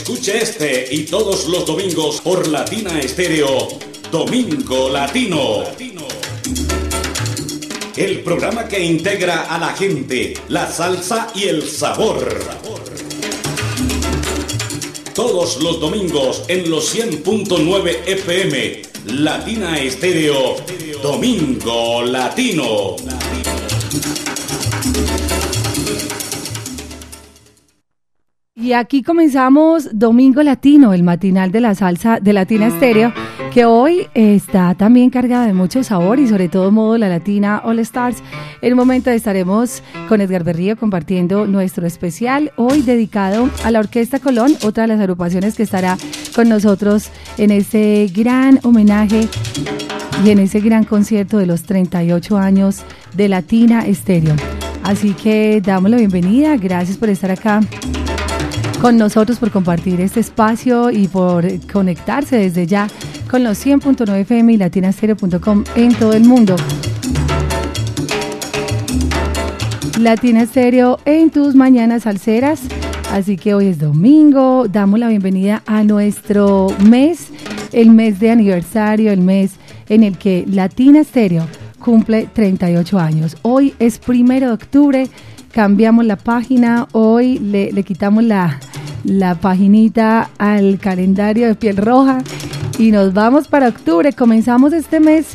Escuche este y todos los domingos por Latina Estéreo, Domingo Latino. El programa que integra a la gente, la salsa y el sabor. Todos los domingos en los 100.9 FM, Latina Estéreo, Domingo Latino. Y aquí comenzamos Domingo Latino, el matinal de la salsa de Latina Estéreo, que hoy está también cargada de mucho sabor y sobre todo modo la Latina All Stars. En un momento estaremos con Edgar Berrío compartiendo nuestro especial, hoy dedicado a la Orquesta Colón, otra de las agrupaciones que estará con nosotros en ese gran homenaje y en ese gran concierto de los 38 años de Latina Estéreo. Así que damos la bienvenida, gracias por estar acá con nosotros, por compartir este espacio y por conectarse desde ya con los 100.9 FM y latinastereo.com en todo el mundo. Latina Estéreo en tus mañanas salseras. Así que hoy es domingo, damos la bienvenida a nuestro mes, el mes de aniversario, el mes en el que Latina Estéreo cumple 38 años. Hoy es primero de octubre, cambiamos la página, hoy le quitamos la, la paginita al calendario de piel roja y nos vamos para octubre. Comenzamos este mes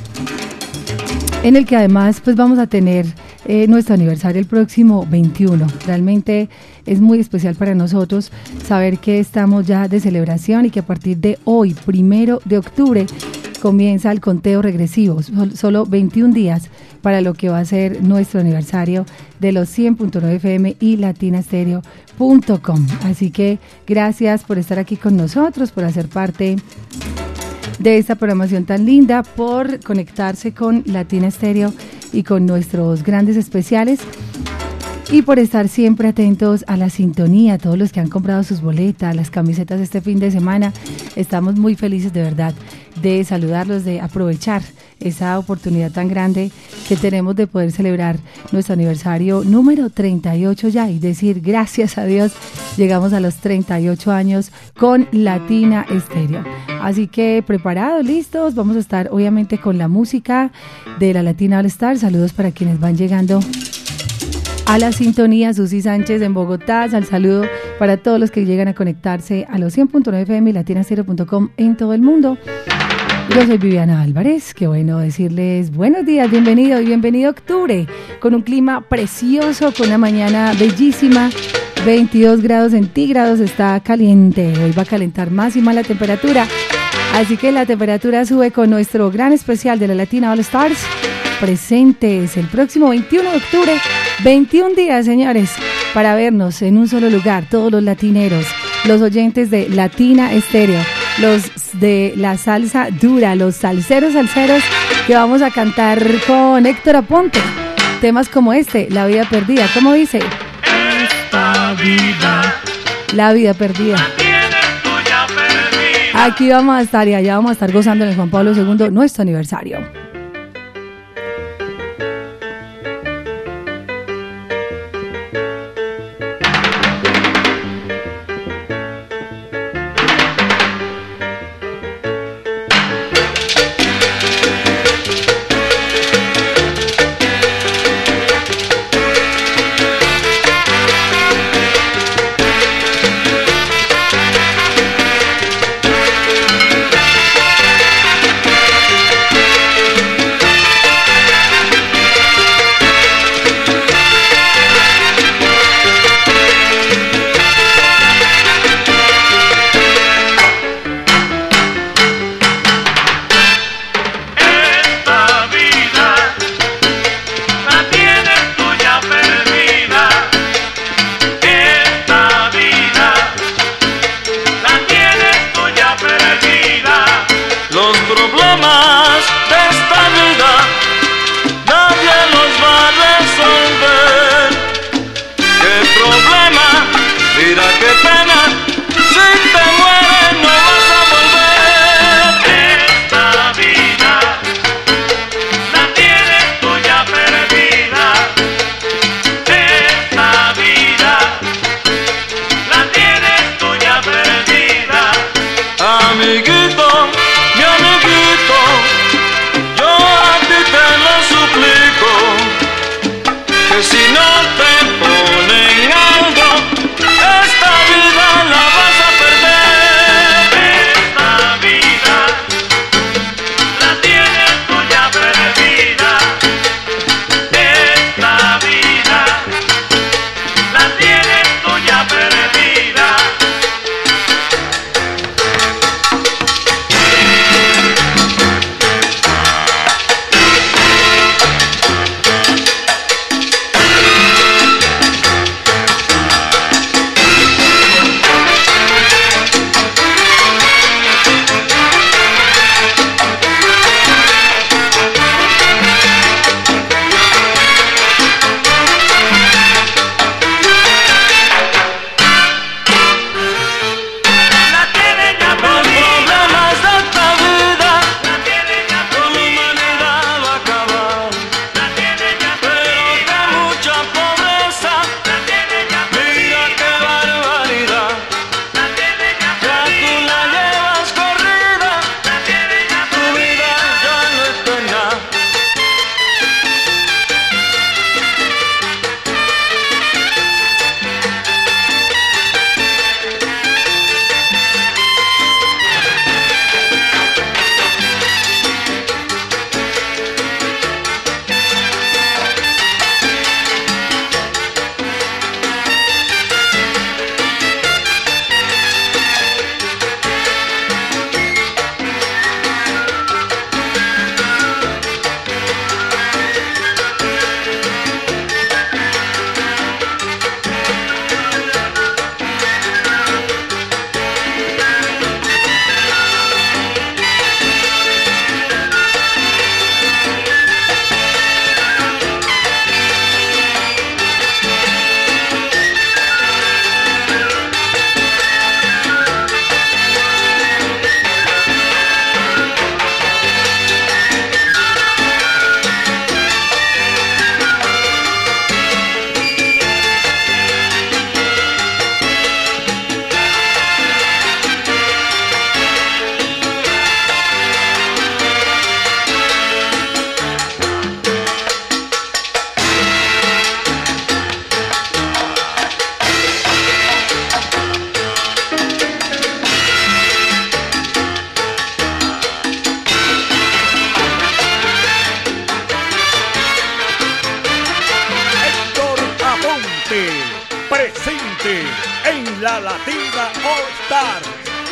en el que además pues vamos a tener eh, nuestro aniversario el próximo 21. Realmente es muy especial para nosotros saber que estamos ya de celebración y que a partir de hoy, primero de octubre, comienza el conteo regresivo. Solo 21 días para lo que va a ser nuestro aniversario de los 100.9 FM y latinastereo.com. Así que gracias por estar aquí con nosotros, por hacer parte de esta programación tan linda, por conectarse con Latina Estéreo y con nuestros grandes especiales y por estar siempre atentos a la sintonía, todos los que han comprado sus boletas, las camisetas este fin de semana. Estamos muy felices de verdad de saludarlos, de aprovechar esa oportunidad tan grande que tenemos de poder celebrar nuestro aniversario número 38 ya y decir gracias a Dios llegamos a los 38 años con Latina Estéreo. Así que preparados, listos, vamos a estar obviamente con la música de la Latina All Star. Saludos para quienes van llegando a la sintonía, Susi Sánchez en Bogotá, al saludo para todos los que llegan a conectarse a los 100.9 FM y latinacero.com en todo el mundo. Yo soy Viviana Álvarez, qué bueno decirles buenos días, bienvenido y bienvenido a octubre, con un clima precioso, con una mañana bellísima, 22 grados centígrados, está caliente, hoy va a calentar más y más la temperatura, así que la temperatura sube con nuestro gran especial de la Latina All Stars, presentes el próximo 21 de octubre, 21 días señores, para vernos en un solo lugar, todos los latineros, los oyentes de Latina Estéreo los de la salsa dura, los salseros salseros que vamos a cantar con Héctor Aponte. Temas como este, La vida perdida, ¿cómo dice? Esta vida, la vida perdida. Aquí vamos a estar y allá vamos a estar gozando en el Juan Pablo II, nuestro aniversario.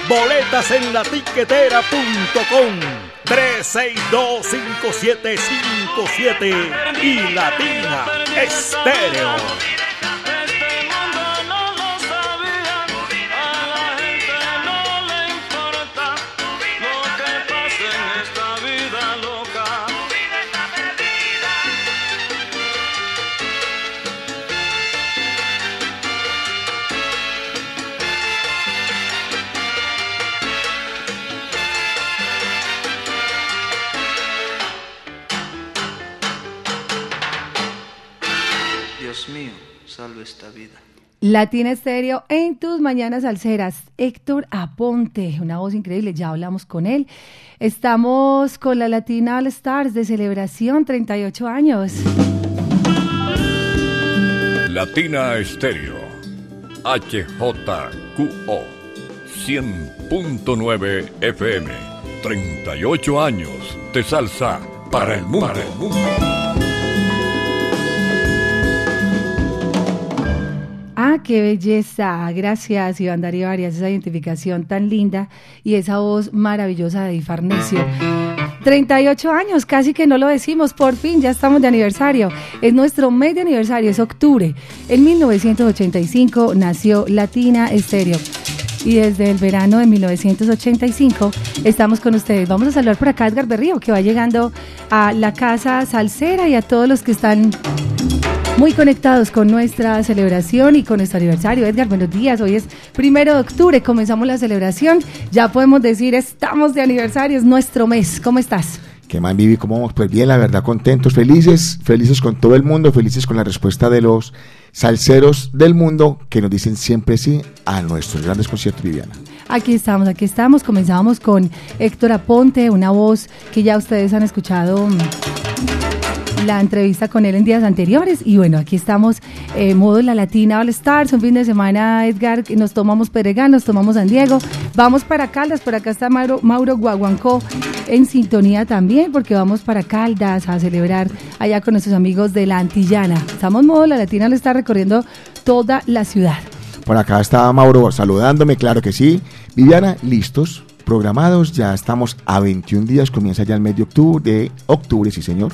Boletas en la tiquetera.com 3625757 y Latina Estéreo. Esta vida. Latina Estéreo en tus mañanas alceras. Héctor Aponte, una voz increíble, ya hablamos con él. Estamos con la Latina All Stars de celebración, 38 años. Latina Estéreo, HJQO, 100.9 FM, 38 años de salsa para el mundo. Para el mundo. Ah, qué belleza. Gracias, Iván Darío Arias, esa identificación tan linda y esa voz maravillosa de Farnesio. 38 años, casi que no lo decimos, por fin ya estamos de aniversario. Es nuestro mes de aniversario, es octubre. En 1985 nació Latina Estéreo. Y desde el verano de 1985 estamos con ustedes. Vamos a saludar por acá a Edgar Berrío, que va llegando a la casa salsera y a todos los que están muy conectados con nuestra celebración y con nuestro aniversario. Edgar, buenos días. Hoy es primero de octubre, comenzamos la celebración. Ya podemos decir, estamos de aniversario, es nuestro mes. ¿Cómo estás? ¿Qué más, Vivi? ¿Cómo vamos? Pues bien, la verdad, contentos, felices, felices con todo el mundo, felices con la respuesta de los salseros del mundo que nos dicen siempre sí a nuestros grandes conciertos, Viviana. Aquí estamos, aquí estamos. Comenzábamos con Héctor Aponte, una voz que ya ustedes han escuchado la entrevista con él en días anteriores. Y bueno, aquí estamos, eh, modo La Latina All Stars, un fin de semana, Edgar, nos tomamos Peregán, nos tomamos San Diego. Vamos para Caldas, por acá está Mauro, Mauro Guaguancó en sintonía también, porque vamos para Caldas a celebrar allá con nuestros amigos de la Antillana. Estamos modo La Latina All Stars recorriendo toda la ciudad. Por acá está Mauro saludándome, claro que sí. Viviana, listos programados. Ya estamos a 21 días, comienza ya el mes de octubre, de octubre, sí señor.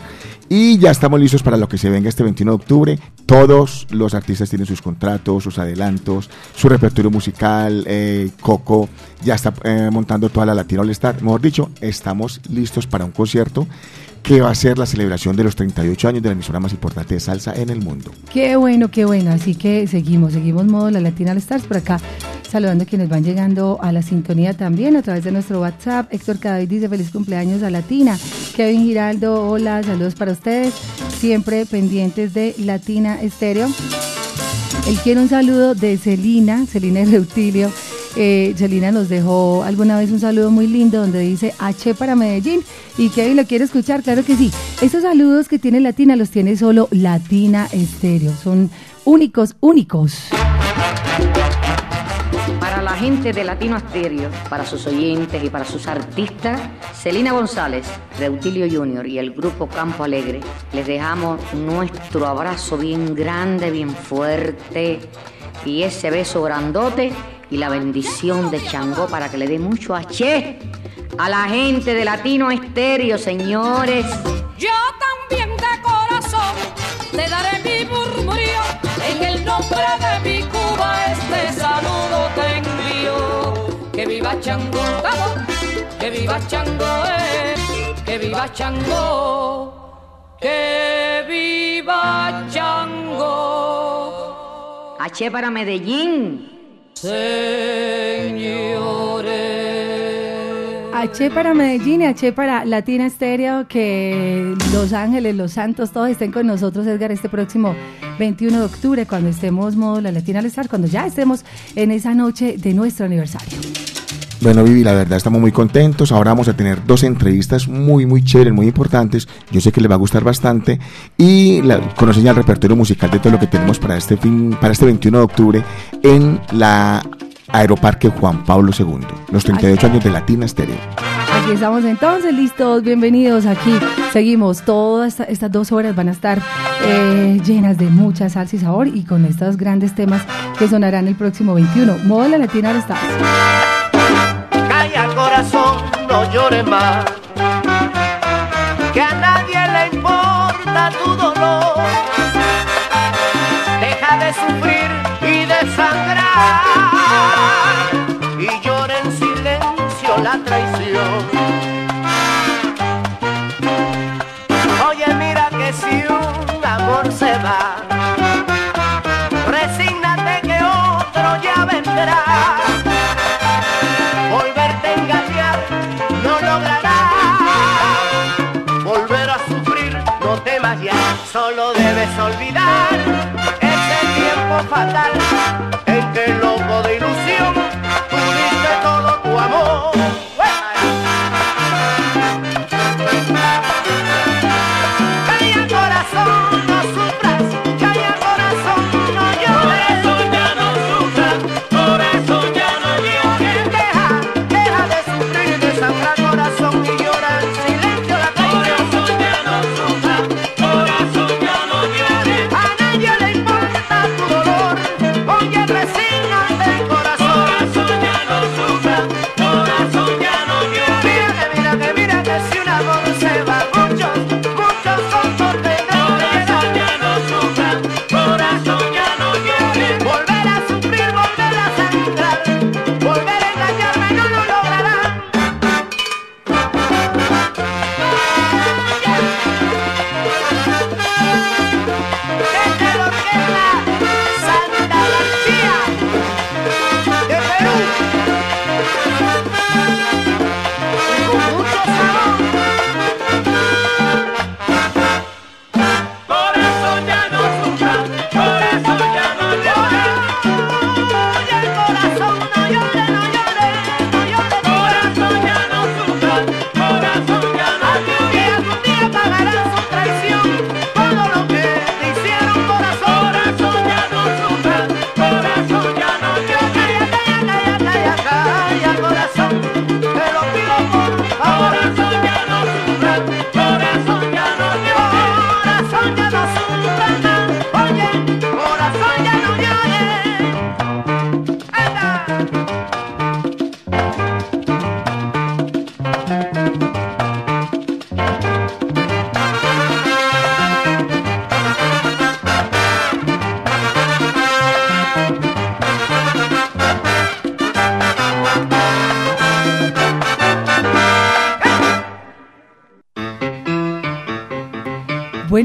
Y ya estamos listos para lo que se venga este 21 de octubre. Todos los artistas tienen sus contratos, sus adelantos, su repertorio musical. Eh, Coco ya está eh, montando toda la Latina All Star. Mejor dicho, estamos listos para un concierto que va a ser la celebración de los 38 años de la emisora más importante de salsa en el mundo. Qué bueno, qué bueno. Así que seguimos, seguimos modo la Latina All Stars por acá, saludando a quienes van llegando a la sintonía también a través de nuestro WhatsApp. Héctor Cadavid dice feliz cumpleaños a Latina. Kevin Giraldo, hola, saludos para ustedes, siempre pendientes de Latina Estéreo. Él quiere un saludo de Celina, Celina Reutilio. Eh, Celina nos dejó alguna vez un saludo muy lindo donde dice H para Medellín y Kevin lo quiere escuchar, claro que sí. Estos saludos que tiene Latina los tiene solo Latina Estéreo, son únicos, únicos la gente de Latino Asterio, para sus oyentes y para sus artistas, Celina González, Reutilio Junior y el grupo Campo Alegre, les dejamos nuestro abrazo bien grande, bien fuerte y ese beso grandote y la bendición de Changó para que le dé mucho H a la gente de Latino Estéreo, señores. Yo también de corazón te daré mi murmurio en el nombre de mi Cuba este saludo tengo que viva Chango, que viva Chango, eh, que viva Chango, que viva Chango. H para Medellín. H para Medellín y H para Latina Estéreo, que Los Ángeles, Los Santos, todos estén con nosotros, Edgar, este próximo 21 de octubre, cuando estemos modo la Latina al estar, cuando ya estemos en esa noche de nuestro aniversario. Bueno, Vivi, la verdad estamos muy contentos. Ahora vamos a tener dos entrevistas muy, muy chéveres, muy importantes. Yo sé que les va a gustar bastante. Y conocen ya el repertorio musical de todo lo que tenemos para este fin, para este 21 de octubre en la Aeroparque Juan Pablo II. Los 38 años de Latina Estéreo. Aquí estamos entonces, listos, bienvenidos aquí. Seguimos, todas esta- estas dos horas van a estar eh, llenas de mucha salsa y sabor y con estos grandes temas que sonarán el próximo 21. Modo de la Latina ahora está. No llores más. Que a nadie le importa tu dolor. Deja de sufrir y de sangrar. Y llora en silencio la traición. Olvidar ese tiempo fatal en que loco de ilusión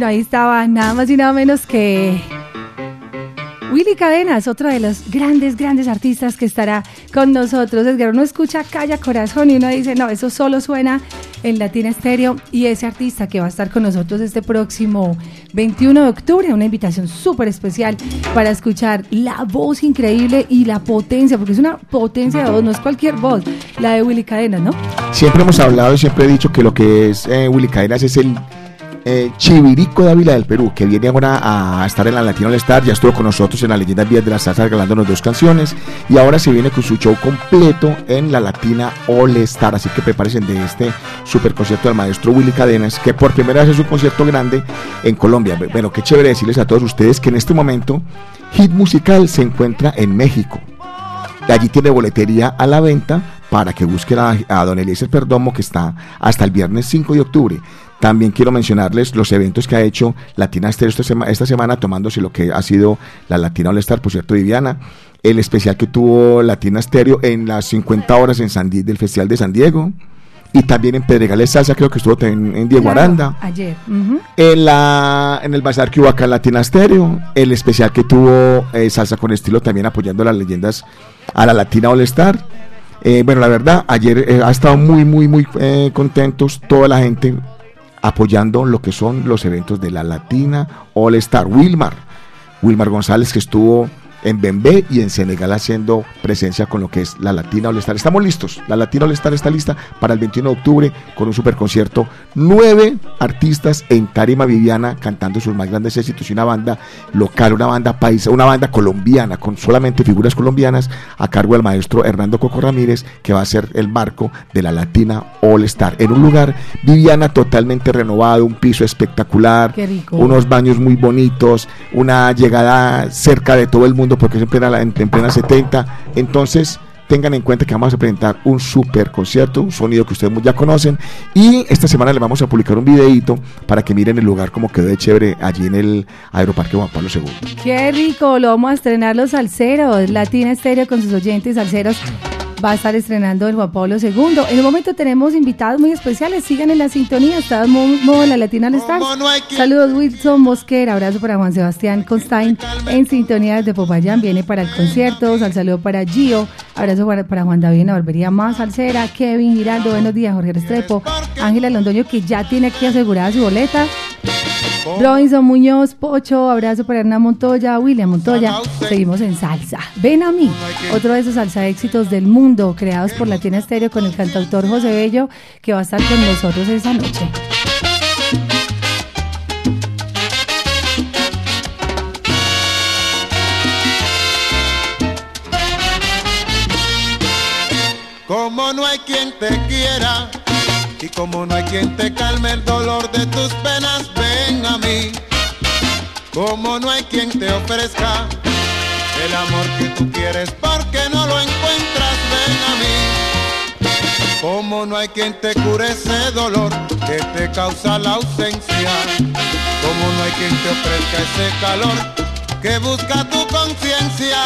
Ahí estaba nada más y nada menos que Willy Cadenas, otro de los grandes, grandes artistas que estará con nosotros. Edgar, uno escucha Calla Corazón y uno dice, no, eso solo suena en Latina Estéreo. Y ese artista que va a estar con nosotros este próximo 21 de octubre, una invitación súper especial para escuchar la voz increíble y la potencia, porque es una potencia de voz, no es cualquier voz, la de Willy Cadenas, ¿no? Siempre hemos hablado y siempre he dicho que lo que es eh, Willy Cadenas es el eh, Chivirico de Ávila del Perú, que viene ahora a estar en la Latino All Star, ya estuvo con nosotros en la Leyenda Vías de la Salsa regalándonos dos canciones y ahora se viene con su show completo en la Latina All Star, así que prepárense de este super concierto del maestro Willy Cadenas, que por primera vez es un concierto grande en Colombia. Bueno, qué chévere decirles a todos ustedes que en este momento Hit Musical se encuentra en México. Allí tiene boletería a la venta para que busquen a, a don Eliezer Perdomo, que está hasta el viernes 5 de octubre. También quiero mencionarles los eventos que ha hecho Latina Estéreo esta, sema- esta semana, tomándose lo que ha sido la Latina All Star, por cierto, Viviana. El especial que tuvo Latina Estéreo en las 50 horas en San del Festival de San Diego. Y también en Pedregales Salsa, creo que estuvo también en Diego Claro, Aranda. Ayer. En, la, en el bazar que hubo acá en Latina Stereo, el especial que tuvo eh, Salsa con Estilo también apoyando las leyendas a la Latina All Star. Eh, bueno, la verdad, ayer eh, ha estado muy, muy, muy contentos toda la gente apoyando lo que son los eventos de la Latina All Star. Wilmar, Wilmar González que estuvo en Bembé y en Senegal haciendo presencia con lo que es la Latina All Star. Estamos listos, la Latina All Star está lista para el 21 de octubre con un super concierto. Nueve artistas en Tarima Viviana cantando sus más grandes éxitos y una banda local, una banda paisa, una banda colombiana con solamente figuras colombianas a cargo del maestro Hernando Coco Ramírez que va a ser el marco de la Latina All Star en un lugar Viviana totalmente renovado, un piso espectacular, unos baños muy bonitos, una llegada cerca de todo el mundo porque es en plena, en, en plena 70. Entonces, tengan en cuenta que vamos a presentar un super concierto, un sonido que ustedes ya conocen. Y esta semana les vamos a publicar un videito para que miren el lugar como quedó de chévere allí en el Aeroparque Juan Pablo II. Qué rico, lo vamos a estrenar los salseros, Latina Estéreo con sus oyentes salseros. Va a estar estrenando el Juan Pablo II. En un momento tenemos invitados muy especiales. Sigan en la sintonía. Está mo- modo la Latina al Star. Saludos, Wilson Mosquera. Abrazo para Juan Sebastián Constain. En sintonía desde Popayán. Viene para el concierto. Sal saludo para Gio. Abrazo para, para Juan David. Barbería más salsera. Kevin Giraldo. Buenos días, Jorge Restrepo. Ángela Londoño, que ya tiene aquí asegurada su boleta. Robinson Muñoz, Pocho, abrazo para Hernán Montoya, William Montoya. Seguimos en salsa. Ven a mí, otro de esos salsa éxitos del mundo, creados por Latina Estéreo con el cantautor José Bello, que va a estar con nosotros esa noche. Como no hay quien te quiera y como no hay quien te calme el dolor de tus penas, ven a mí. Como no hay quien te ofrezca el amor que tú quieres porque no lo encuentras, ven a mí. Como no hay quien te cure ese dolor que te causa la ausencia. Como no hay quien te ofrezca ese calor que busca tu conciencia.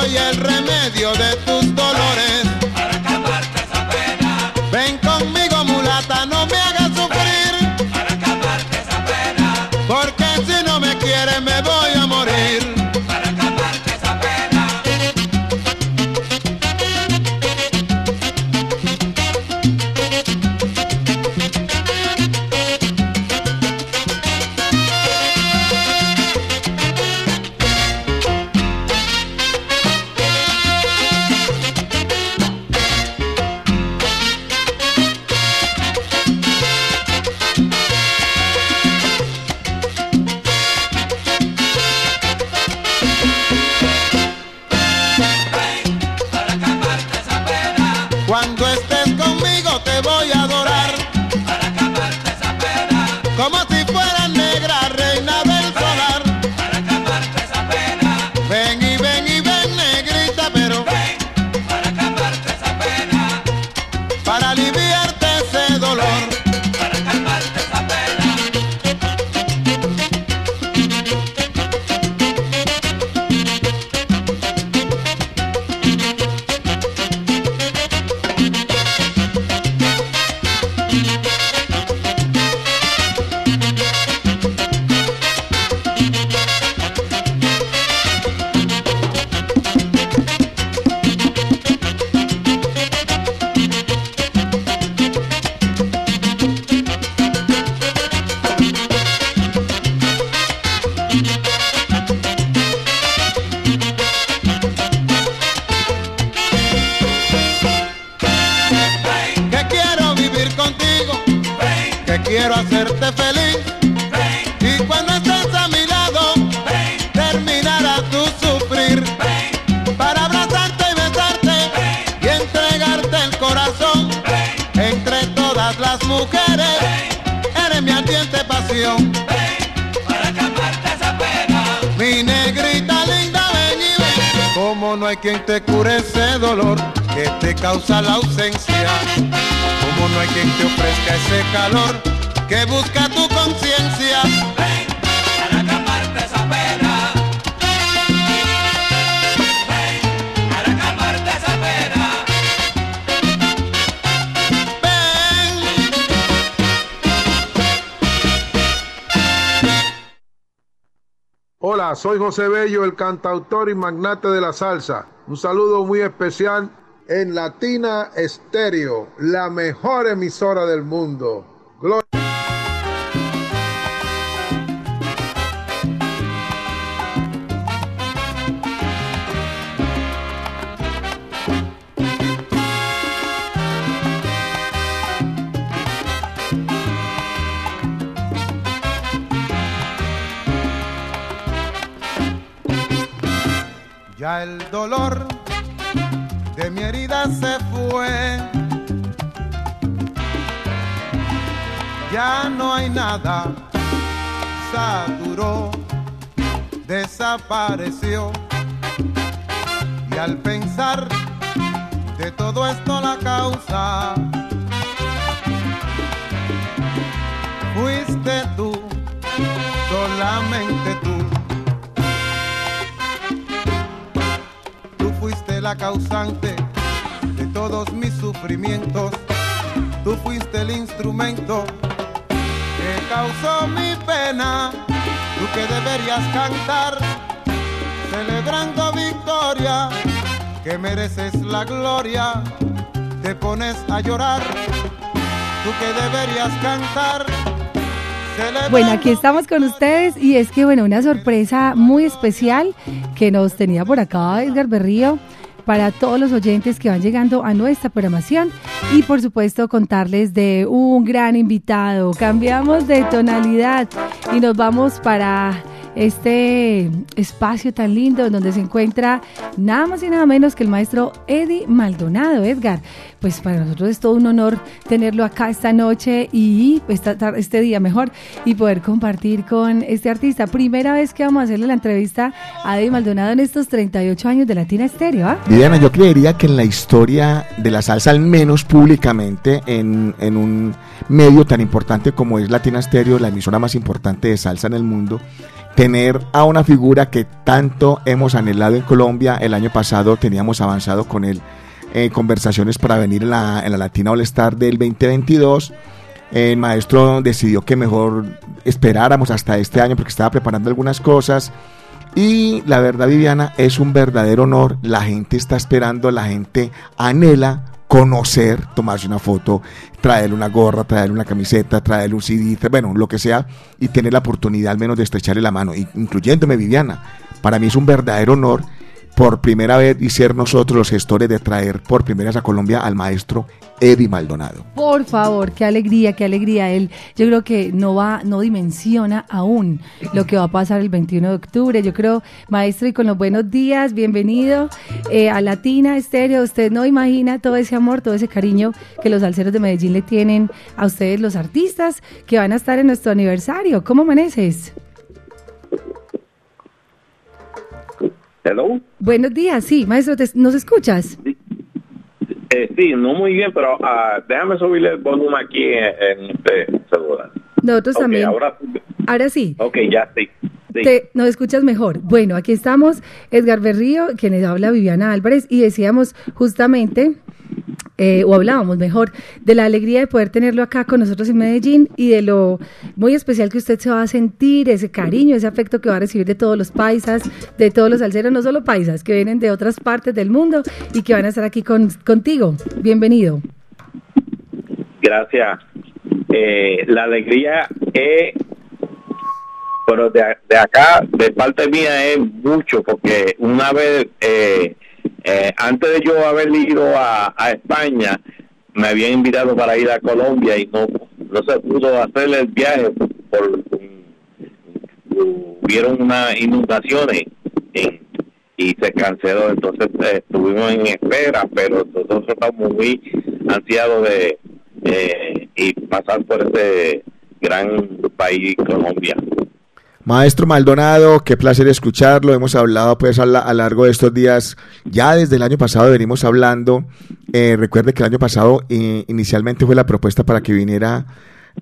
Soy el remedio de tus dolores. Cantautor y magnate de la salsa. Un saludo muy especial en Latina Estéreo, la mejor emisora del mundo. Dolor de mi herida se fue. Ya no hay nada, saturó, desapareció. Y al pensar de todo esto la causa, fuiste tú, solamente fuiste la causante de todos mis sufrimientos. Tú fuiste el instrumento que causó mi pena. Tú que deberías cantar celebrando victoria, que mereces la gloria. Te pones a llorar. Tú que deberías cantar. Bueno, aquí estamos con ustedes y es que, bueno, una sorpresa muy especial que nos tenía por acá Edgar Berrío para todos los oyentes que van llegando a nuestra programación y por supuesto contarles de un gran invitado. Cambiamos de tonalidad y nos vamos para este espacio tan lindo en donde se encuentra nada más y nada menos que el maestro Eddie Maldonado, Edgar. Pues para nosotros es todo un honor tenerlo acá esta noche y esta este día mejor y poder compartir con este artista. Primera vez que vamos a hacerle la entrevista a Eddie Maldonado en estos 38 años de Latina Estéreo, ¿ah? Viviana, yo creería que en la historia de la salsa, al menos públicamente, en, en un medio tan importante como es Latina Stereo, la emisora más importante de salsa en el mundo, tener a una figura que tanto hemos anhelado en Colombia. El año pasado teníamos avanzado con él eh, conversaciones para venir en la, en la Latina All Star del 2022. El maestro decidió que mejor esperáramos hasta este año porque estaba preparando algunas cosas. Y la verdad, Viviana, es un verdadero honor. La gente está esperando, la gente anhela conocer, tomarse una foto, traerle una gorra, traerle una camiseta, traerle un CD, bueno, lo que sea, y tener la oportunidad al menos de estrecharle la mano, incluyéndome Viviana. Para mí es un verdadero honor por primera vez y ser nosotros los gestores de traer por primera vez a Colombia al maestro Eddie Maldonado. Por favor, qué alegría, qué alegría. Él, yo creo que no va, no dimensiona aún lo que va a pasar el 21 de octubre. Yo creo, maestro, y con los buenos días, bienvenido eh, a Latina Estéreo. Usted no imagina todo ese amor, todo ese cariño que los salseros de Medellín le tienen a ustedes, los artistas, que van a estar en nuestro aniversario. ¿Cómo amaneces? Hello. Buenos días, sí, maestro, ¿te- ¿nos escuchas? Eh, sí, no muy bien, pero ah, déjame subirle el volumen aquí en, este celular. Nosotros también. Ahora, Ahora sí. ok, ya sí. sí. Te, nos escuchas mejor. Bueno, aquí estamos Edgar Berrío, quienes habla Viviana Álvarez, y decíamos justamente, eh, o hablábamos mejor, de la alegría de poder tenerlo acá con nosotros en Medellín y de lo muy especial que usted se va a sentir, ese cariño, ese afecto que va a recibir de todos los paisas, de todos los salseros, no solo paisas, que vienen de otras partes del mundo y que van a estar aquí con, contigo. Bienvenido. Gracias. Eh, la alegría es, pero de, de acá, de parte mía, es mucho, porque una vez, eh, eh, antes de yo haber ido a, España, me habían invitado para ir a Colombia y no, no se pudo hacer el viaje por hubieron unas inundaciones en- y se canceló. Entonces eh, estuvimos en espera pero nosotros estamos muy ansiados de eh, y pasar por ese gran país Colombia Maestro Maldonado, qué placer escucharlo. Hemos hablado pues a, lo largo de estos días, ya desde el año pasado venimos hablando. Eh, recuerde que el año pasado eh, inicialmente fue la propuesta para que viniera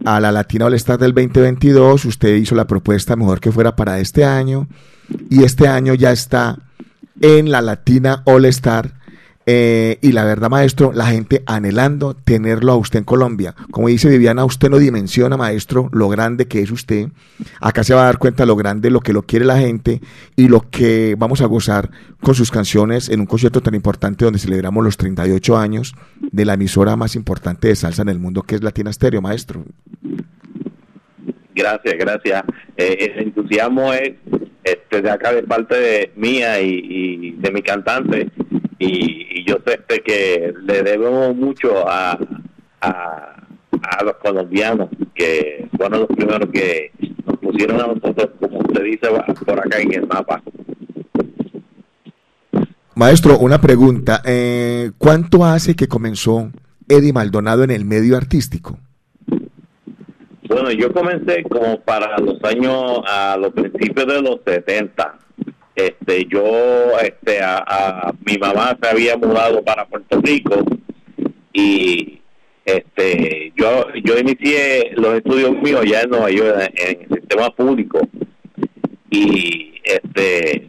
a la Latina All Star del 2022. Usted hizo la propuesta mejor que fuera para este año y este año ya está en la Latina All Star. Eh, y la verdad, maestro, la gente anhelando tenerlo a usted en Colombia. Como dice Viviana, usted no dimensiona, maestro, lo grande que es usted. Acá se va a dar cuenta lo grande, lo que lo quiere la gente y lo que vamos a gozar con sus canciones en un concierto tan importante donde celebramos los 38 años de la emisora más importante de salsa en el mundo, que es Latina Stereo, maestro. Gracias, gracias. Eh, el entusiasmo es este, de acá de parte de mía y, y de mi cantante y, yo sé que le debemos mucho a, a, a los colombianos que fueron los primeros que nos pusieron a nosotros, como usted dice, por acá en el mapa. Maestro, una pregunta. eh, ¿Cuánto hace que comenzó Eddie Maldonado en el medio artístico? Bueno, yo comencé como para los años, a los principios de los 70. Este, yo, este, a, a- mi mamá se había mudado para Puerto Rico y, este, yo, yo inicié los estudios míos ya en Nueva York en, el sistema público y, este,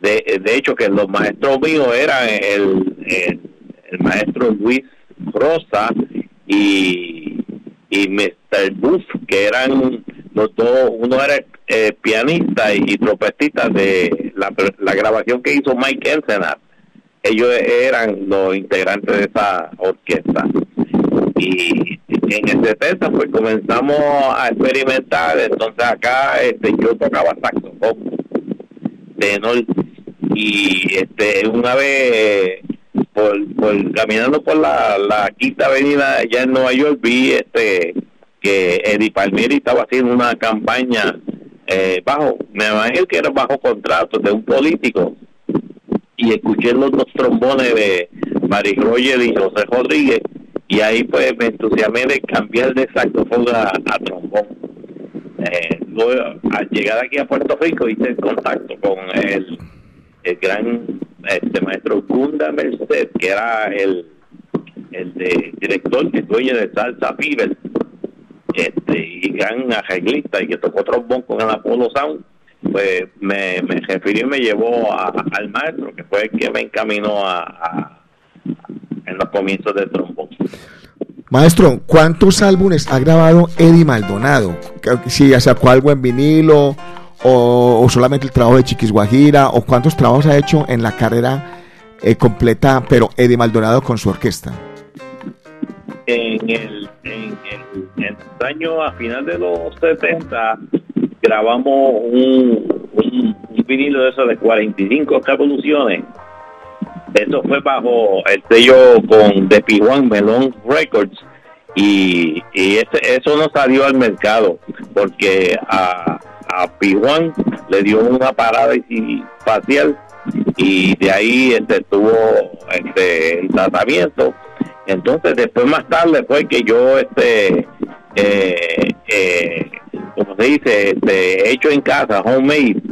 de, de hecho que los maestros míos eran el, el, el maestro Luis Rosa y y Mr. Buff, que eran los dos, uno era eh, pianista y, y trompetista de la, la grabación que hizo Mike Ensenat. Ellos eran los integrantes de esa orquesta. Y en el 70 pues comenzamos a experimentar, entonces acá este, yo tocaba saxofón, tenor, y este una vez por, caminando por la, la quinta avenida allá en Nueva York vi este que Eddie Palmieri estaba haciendo una campaña eh, bajo, me imagino que era bajo contrato de un político y escuché los dos trombones de Mari Roger y José Rodríguez y ahí pues me entusiasmé de cambiar de saxofón a, a trombón. Eh, luego, al llegar aquí a Puerto Rico hice contacto con el, el gran este maestro Gunda Merced, que era el, el de, director que dueño de Salsa Fever, este, y gran arreglista y que tocó trombón con el Apollo Sound, pues me, me refirió y me llevó al maestro, que fue el que me encaminó a, en los comienzos del trombón. Maestro, ¿cuántos álbumes ha grabado Eddie Maldonado? Si sacó algo en vinilo o, o solamente el trabajo de Chiquis Guajira o cuántos trabajos ha hecho en la carrera eh, completa, pero Eddie Maldonado con su orquesta. En el, en el, año a final de los 70 grabamos un, vinilo de esos de 45 revoluciones. Eso fue bajo el sello con de P1 Melon Records y, ese- eso no salió al mercado porque a, a P1 le dio una parada y- facial y de ahí este, tuvo este, el tratamiento entonces después más tarde fue que yo este eh, eh, como se dice este, hecho en casa homemade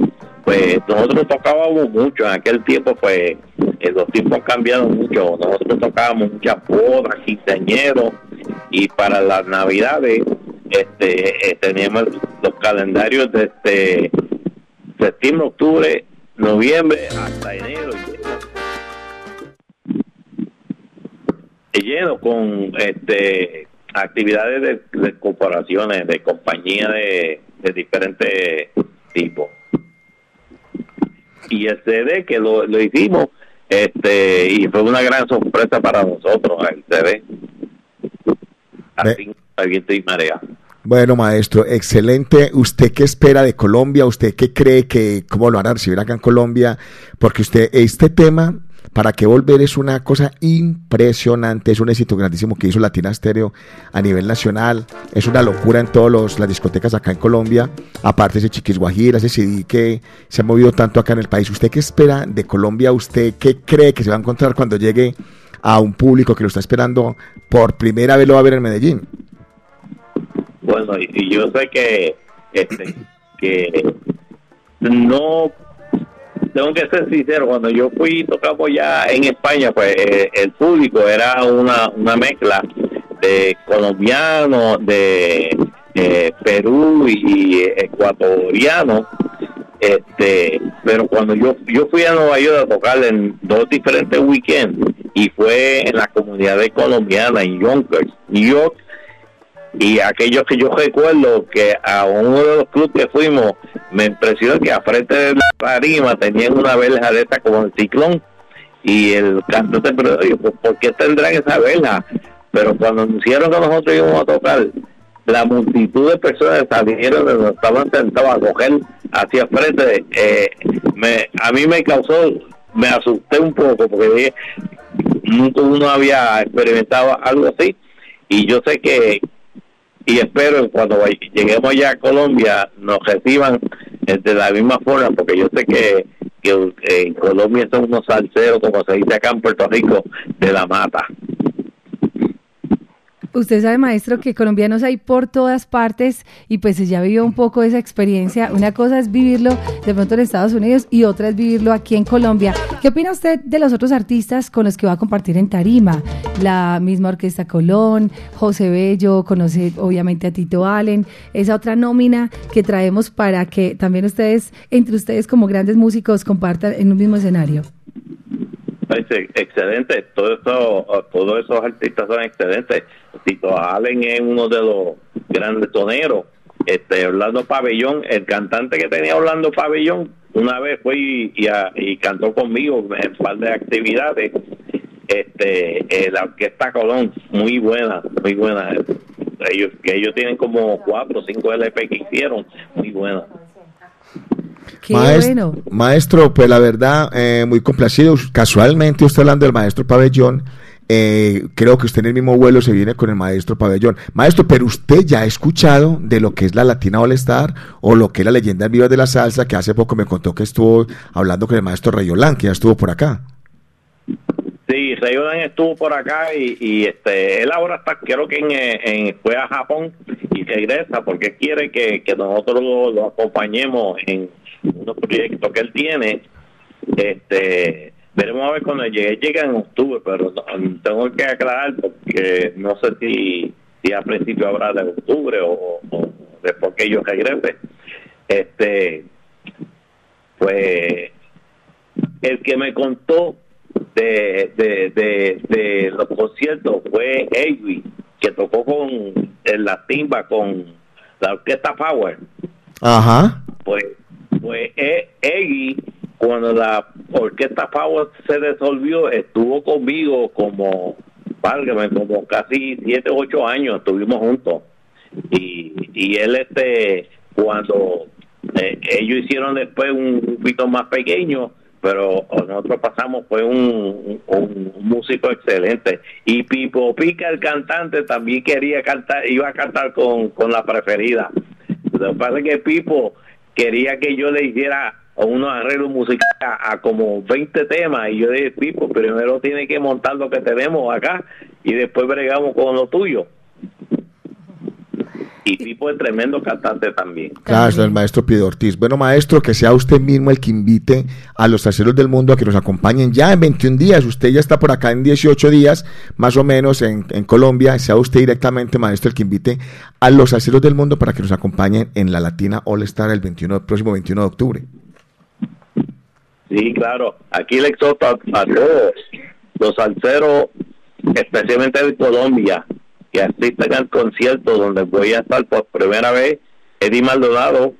pues nosotros tocábamos mucho. En aquel tiempo pues eh, los tiempos han cambiado mucho. Nosotros tocábamos muchas bodas quinceañeros y para las navidades este teníamos los calendarios de este septiembre octubre noviembre hasta enero lleno con este actividades de, de corporaciones de compañías de, de diferentes tipos y el CD que lo, lo hicimos este y fue una gran sorpresa para nosotros el CD así viento y marea Bueno, maestro, excelente. ¿Usted qué espera de Colombia? ¿Usted qué cree que, cómo lo van a recibir acá en Colombia? Porque usted, este tema, ¿para qué volver? Es una cosa impresionante, es un éxito grandísimo que hizo Latina Stereo a nivel nacional. Es una locura en todas las discotecas acá en Colombia. Aparte ese Chiquis Guajira, ese CD que se ha movido tanto acá en el país. ¿Usted qué espera de Colombia? ¿Usted qué cree que se va a encontrar cuando llegue a un público que lo está esperando por primera vez lo va a ver en Medellín? Bueno, y, yo sé que este, que no tengo que ser sincero, cuando yo fui tocamos ya en España, pues eh, el público era una, una mezcla de colombianos, de Perú y, ecuatorianos. Este, pero cuando yo yo fui a Nueva York a tocar en dos diferentes weekends y fue en la comunidad colombiana en Yonkers, New York, y aquellos que yo recuerdo que a uno de los clubes que fuimos me impresionó que a frente de la tarima tenían una verja de esta como el ciclón y el cantante pero dijo, ¿por qué tendrán esa verja? pero cuando anunciaron que nosotros íbamos a tocar la multitud de personas salieron de donde estaban sentados a coger hacia frente. Eh, me, a mí me causó me asusté un poco porque nunca uno había experimentado algo así. Y yo sé que y espero que cuando lleguemos allá a Colombia nos reciban eh, de la misma forma, porque yo sé que, que eh, en Colombia son unos salseros, como se dice acá en Puerto Rico, de la mata. Usted sabe, maestro, que colombianos hay por todas partes y pues ya vivió un poco esa experiencia. Una cosa es vivirlo de pronto en Estados Unidos y otra es vivirlo aquí en Colombia. ¿Qué opina usted de los otros artistas con los que va a compartir en Tarima? La misma Orquesta Colón, José Bello, conoce obviamente a Tito Allen, esa otra nómina que traemos para que también ustedes, entre ustedes como grandes músicos, compartan en un mismo escenario. Excelente, todo eso, todos esos artistas son excelentes. Tito Allen es uno de los grandes toneros. Este, Orlando Pabellón, el cantante que tenía Orlando Pabellón, una vez fue y, cantó conmigo en un par de actividades. Este, eh, la orquesta Colón, muy buena, muy buena. Ellos, que ellos tienen como cuatro o cinco LP que hicieron, muy buena. Maestro, maestro, pues la verdad, eh, muy complacido. Casualmente, usted hablando del maestro Pabellón, eh, creo que usted en el mismo vuelo se viene con el maestro Pabellón. Maestro, pero usted ya ha escuchado de lo que es la Latina All Star o lo que es la leyenda en viva de la salsa, que hace poco me contó que estuvo hablando con el maestro Rayolán, que ya estuvo por acá. Sí, Rayolán estuvo por acá y, este él ahora está, creo que en, fue a Japón y regresa porque quiere que, nosotros lo, acompañemos en unos proyectos que él tiene. Este Veremos a ver cuando llegue. Llega en octubre, pero tengo que aclarar porque no sé si, si a principio habrá de octubre o, después que yo regrese. Este, pues el que me contó de, de, de, los conciertos fue Egui, que tocó con en la timba con la orquesta Power. Ajá. Pues, pues Egui cuando la orquesta Power se disolvió, estuvo conmigo como, válgame, como casi siete, ocho años, estuvimos juntos. Y, y él, este, cuando eh, ellos hicieron después un grupito más pequeño, pero nosotros pasamos, fue un, un, músico excelente. Y Pipo Pica, el cantante, también quería cantar, iba a cantar con, con la preferida. Lo que pasa es que Pipo quería que yo le hiciera unos arreglos musicales a, como 20 temas y yo dije, Pipo, primero tiene que montar lo que tenemos acá y después bregamos con lo tuyo. Y Pipo es tremendo cantante también. Claro, es el maestro Pío Ortiz. Bueno, maestro, que sea usted mismo el que invite a los aceros del mundo a que nos acompañen ya en 21 días. Usted ya está por acá en 18 días, más o menos, en, en Colombia. Sea usted directamente, maestro, el que invite a los aceros del mundo para que nos acompañen en la Latina All Star el 21, el próximo 21 de octubre. Sí, claro. Aquí le exhorto a, todos los salseros, especialmente de Colombia, que asistan al concierto donde voy a estar por primera vez, Eddie Maldonado,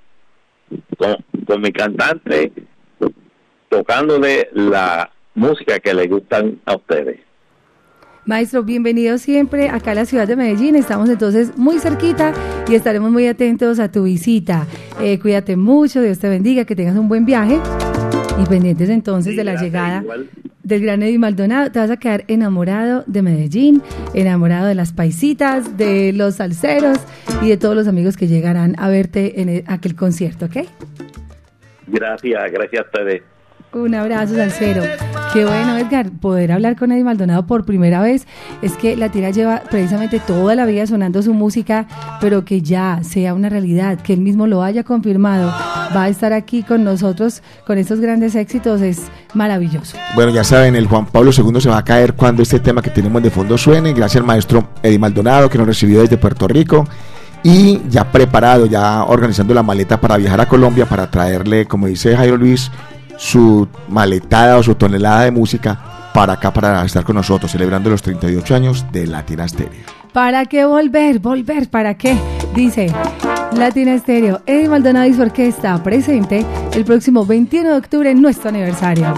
con, con mi cantante, tocándole la música que le gustan a ustedes. Maestro, bienvenido siempre acá a la ciudad de Medellín. Estamos entonces muy cerquita y estaremos muy atentos a tu visita. Eh, cuídate mucho, Dios te bendiga, que tengas un buen viaje. Y pendientes entonces de la llegada del gran Eddie Maldonado, te vas a quedar enamorado de Medellín, enamorado de las paisitas, de los salseros y de todos los amigos que llegarán a verte en e, aquel concierto, ¿ok? Gracias, gracias a ustedes. Un abrazo, Salcero. Qué bueno, Edgar, poder hablar con Eddie Maldonado por primera vez. Es que la tira lleva precisamente toda la vida sonando su música, pero que ya sea una realidad, que él mismo lo haya confirmado va a estar aquí con nosotros con estos grandes éxitos. Es maravilloso. Bueno, ya saben, el Juan Pablo II se va a caer cuando este tema que tenemos de fondo suene. Gracias al maestro Eddie Maldonado que nos recibió desde Puerto Rico. Y ya preparado, ya organizando la maleta para viajar a Colombia para traerle, como dice Jairo Luis, su maletada o su tonelada de música para acá, para estar con nosotros, celebrando los 38 años de Latina Stereo. ¿Para qué volver? ¿Volver para qué? Dice Latina Estéreo. Eddie Maldonado y su orquesta presente el próximo 21 de octubre en nuestro aniversario.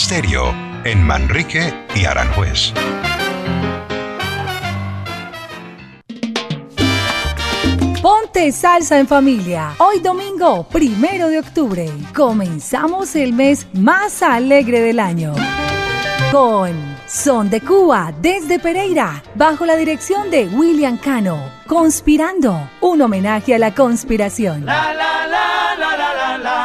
Latina Stereo en Manrique y Aranjuez. Ponte salsa en familia. Hoy domingo, primero de octubre, comenzamos el mes más alegre del año. Con Son de Cuba desde Pereira, bajo la dirección de William Cano. Conspirando, un homenaje a la conspiración. La la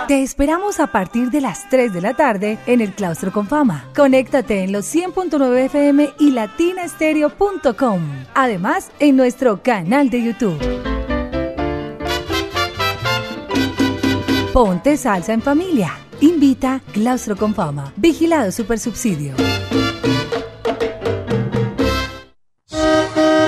Te esperamos a partir de las 3 de la tarde en el Claustro con Fama. Conéctate en los 100.9 FM y latinastereo.com. Además, en nuestro canal de YouTube. Ponte salsa en familia. Invita Claustro con Fama. Vigilado Supersubsidio.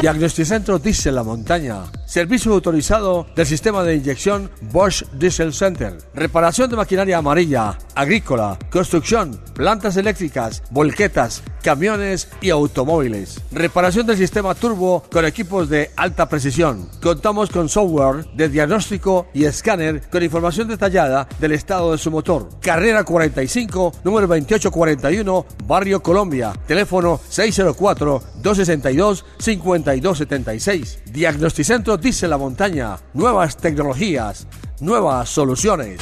Diagnosticentro Diesel La Montaña. Servicio autorizado del sistema de inyección Bosch Diesel Center. Reparación de maquinaria amarilla, agrícola, construcción, plantas eléctricas, volquetas, camiones y automóviles. Reparación del sistema turbo con equipos de alta precisión. Contamos con software de diagnóstico y escáner con información detallada del estado de su motor. Carrera 45, número 2841, Barrio Colombia. Teléfono 604-262-5276. Diagnosticentro Dice la Montaña. Nuevas tecnologías, nuevas soluciones.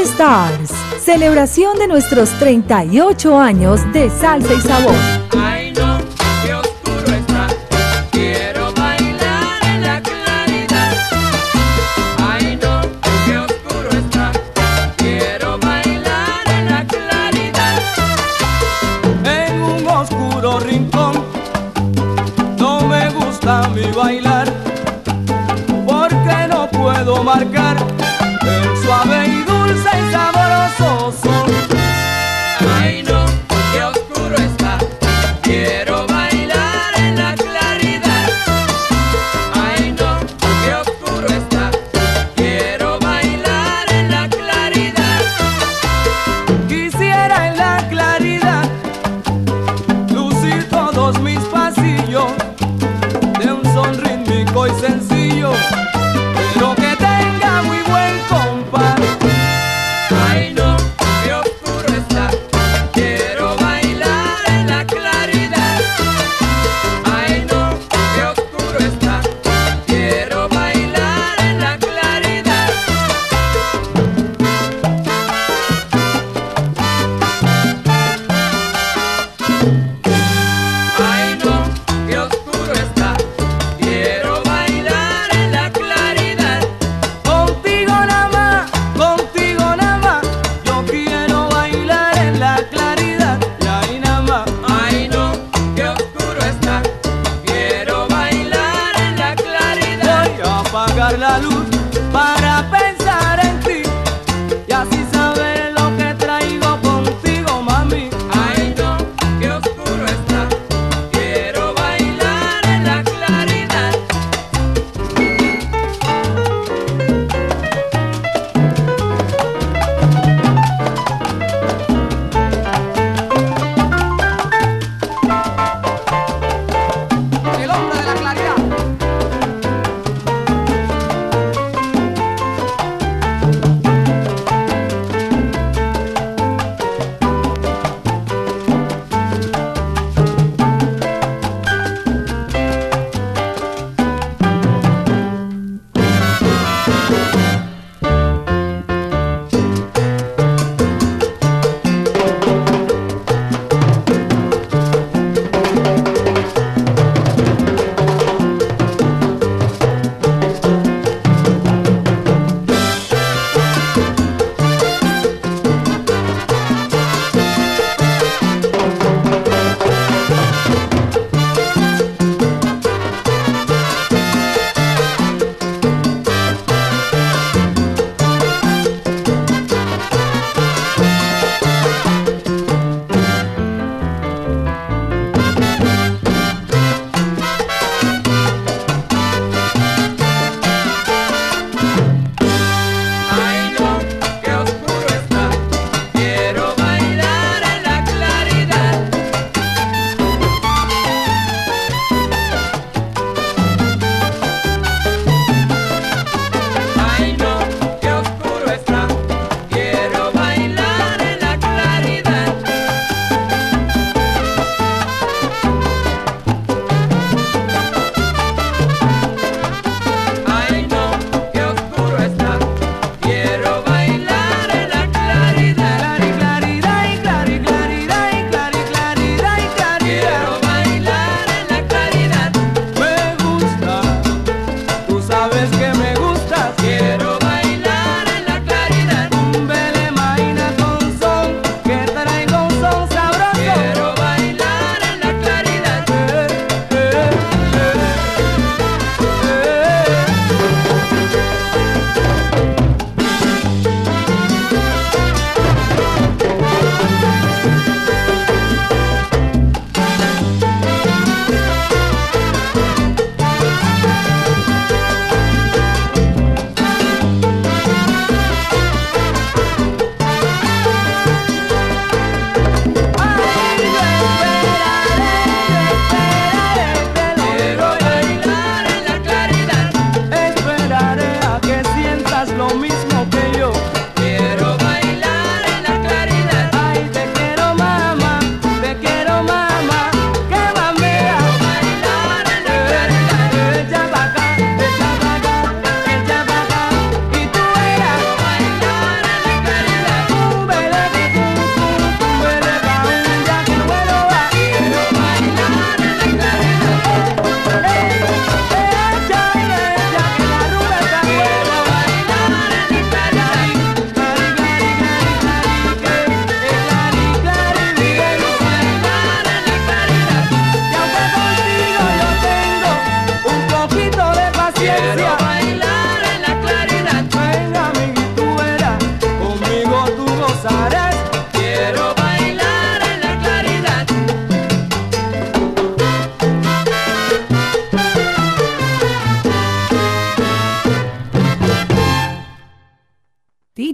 Stars. Celebración de nuestros 38 años de salsa y sabor. Ay no, qué oscuro está. Quiero bailar en la claridad. Ay no, qué oscuro está. Quiero bailar en la claridad. En un oscuro rincón no me gusta mi bailar porque no puedo marcar el suave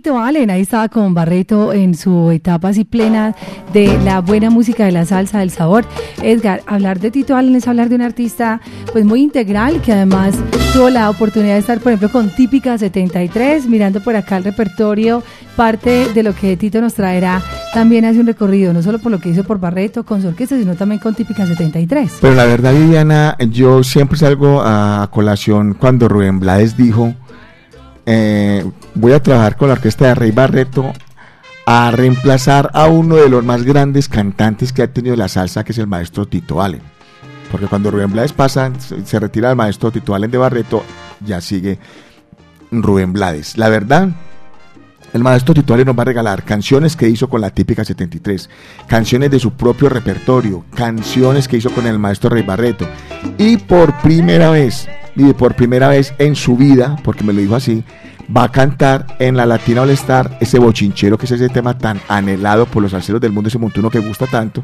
Tito Allen, ahí estaba con Barreto en su etapa así plena de la buena música, de la salsa, del sabor. Edgar, hablar de Tito Allen es hablar de un artista pues muy integral que además tuvo la oportunidad de estar, por ejemplo, con Típica 73, mirando por acá el repertorio, parte de lo que Tito nos traerá también hace un recorrido, no solo por lo que hizo por Barreto, con su orquesta, sino también con Típica 73. Pero la verdad, Viviana, yo siempre salgo a colación cuando Rubén Blades dijo, eh, voy a trabajar con la orquesta de Rey Barreto a reemplazar a uno de los más grandes cantantes que ha tenido la salsa, que es el maestro Tito Allen. Porque cuando Rubén Blades pasa, se se retira el maestro Tito Allen de Barreto, ya sigue Rubén Blades. La verdad, el maestro Allen nos va a regalar canciones que hizo con la típica 73, canciones de su propio repertorio, canciones que hizo con el maestro Rey Barreto. Y por primera vez, y por primera vez en su vida, porque me lo dijo así, va a cantar en la Latina All Star ese bochinchero que es ese tema tan anhelado por los salseros del mundo, ese montuno que gusta tanto.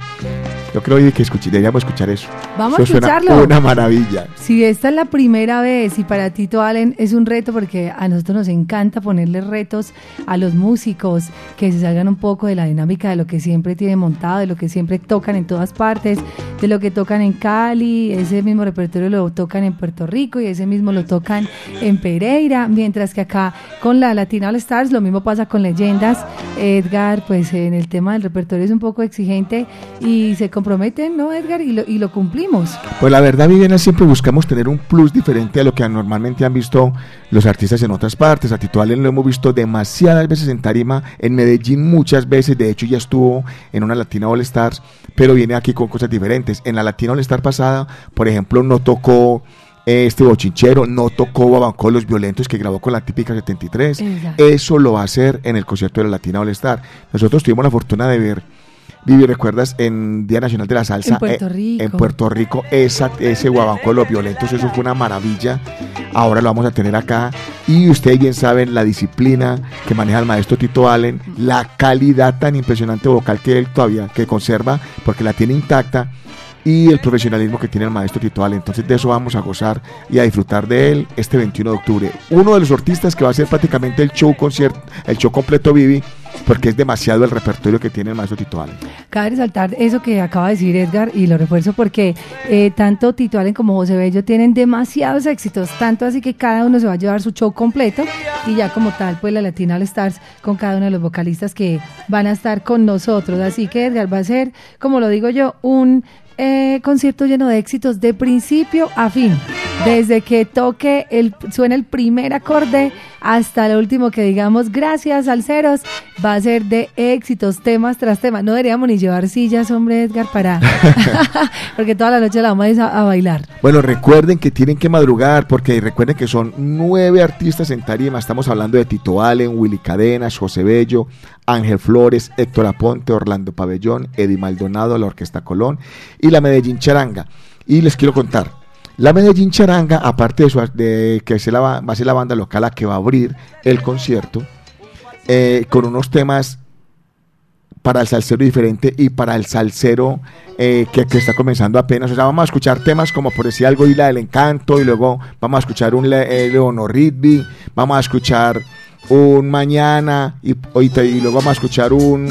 Yo creo que escuché, deberíamos escuchar eso. Vamos a suena escucharlo. Una maravilla. Si esta es la primera vez y para Tito Allen es un reto porque a nosotros nos encanta ponerle retos a los músicos que se salgan un poco de la dinámica de lo que siempre tienen montado, de lo que siempre tocan en todas partes, de lo que tocan en Cali, ese mismo repertorio lo tocan en Puerto Rico y ese mismo lo tocan en Pereira, mientras que acá con la Latina All Stars lo mismo pasa con leyendas. Edgar, pues en el tema del repertorio es un poco exigente y se comprometen, ¿no, Edgar? Y lo, y lo cumplimos. Pues la verdad, Viviana, siempre buscamos tener un plus diferente a lo que normalmente han visto los artistas en otras partes. A Tito Allen lo hemos visto demasiadas veces en Tarima, en Medellín muchas veces. De hecho, ya estuvo en una Latina All Stars, pero viene aquí con cosas diferentes. En la Latina All Star pasada, por ejemplo, no tocó este bochinchero, no tocó Babancó Los Violentos que grabó con la típica 73. Exacto. Eso lo va a hacer en el concierto de la Latina All Star. Nosotros tuvimos la fortuna de ver. Vivi, ¿recuerdas en Día Nacional de la Salsa? En Puerto eh, Rico. En Puerto Rico, esa, ese violentos, eso fue una maravilla. Ahora lo vamos a tener acá. Y ustedes bien saben la disciplina que maneja el maestro Tito Allen, la calidad tan impresionante vocal que él todavía que conserva, porque la tiene intacta. Y el profesionalismo que tiene el maestro Tito. Entonces de eso vamos a gozar y a disfrutar de él este 21 de octubre. Uno de los artistas que va a hacer prácticamente el show concierto, el show completo Vivi, porque es demasiado el repertorio que tiene el maestro Tito Allen. Cabe resaltar eso que acaba de decir Edgar y lo refuerzo porque eh, tanto Tito como José Bello tienen demasiados éxitos, tanto así que cada uno se va a llevar su show completo y ya como tal pues la Latina All Stars con cada uno de los vocalistas que van a estar con nosotros. Así que Edgar va a ser, como lo digo yo, un eh, concierto lleno de éxitos de principio a fin. Desde que toque el suena el primer acorde hasta el último que digamos gracias salseros va a ser de éxitos temas tras temas. No deberíamos ni llevar sillas, hombre Edgar, para porque toda la noche la vamos a, a bailar. Bueno, recuerden que tienen que madrugar porque recuerden que son nueve artistas en tarima. Estamos hablando de Tito Allen, Willy Cadenas, José Bello, Ángel Flores, Héctor Aponte, Orlando Pabellón, Eddie Maldonado, la Orquesta Colón y la Medellín Charanga. Y les quiero contar, la Medellín Charanga, aparte de, su- que se la va, a ser la banda local la que va a abrir el concierto, eh, con unos temas para el salsero diferente y para el salsero eh, que, está comenzando apenas. O sea, vamos a escuchar temas como por decir algo Isla del Encanto y luego vamos a escuchar un eh, Leonor Rigby, vamos a escuchar un Mañana y, ahorita- y luego vamos a escuchar un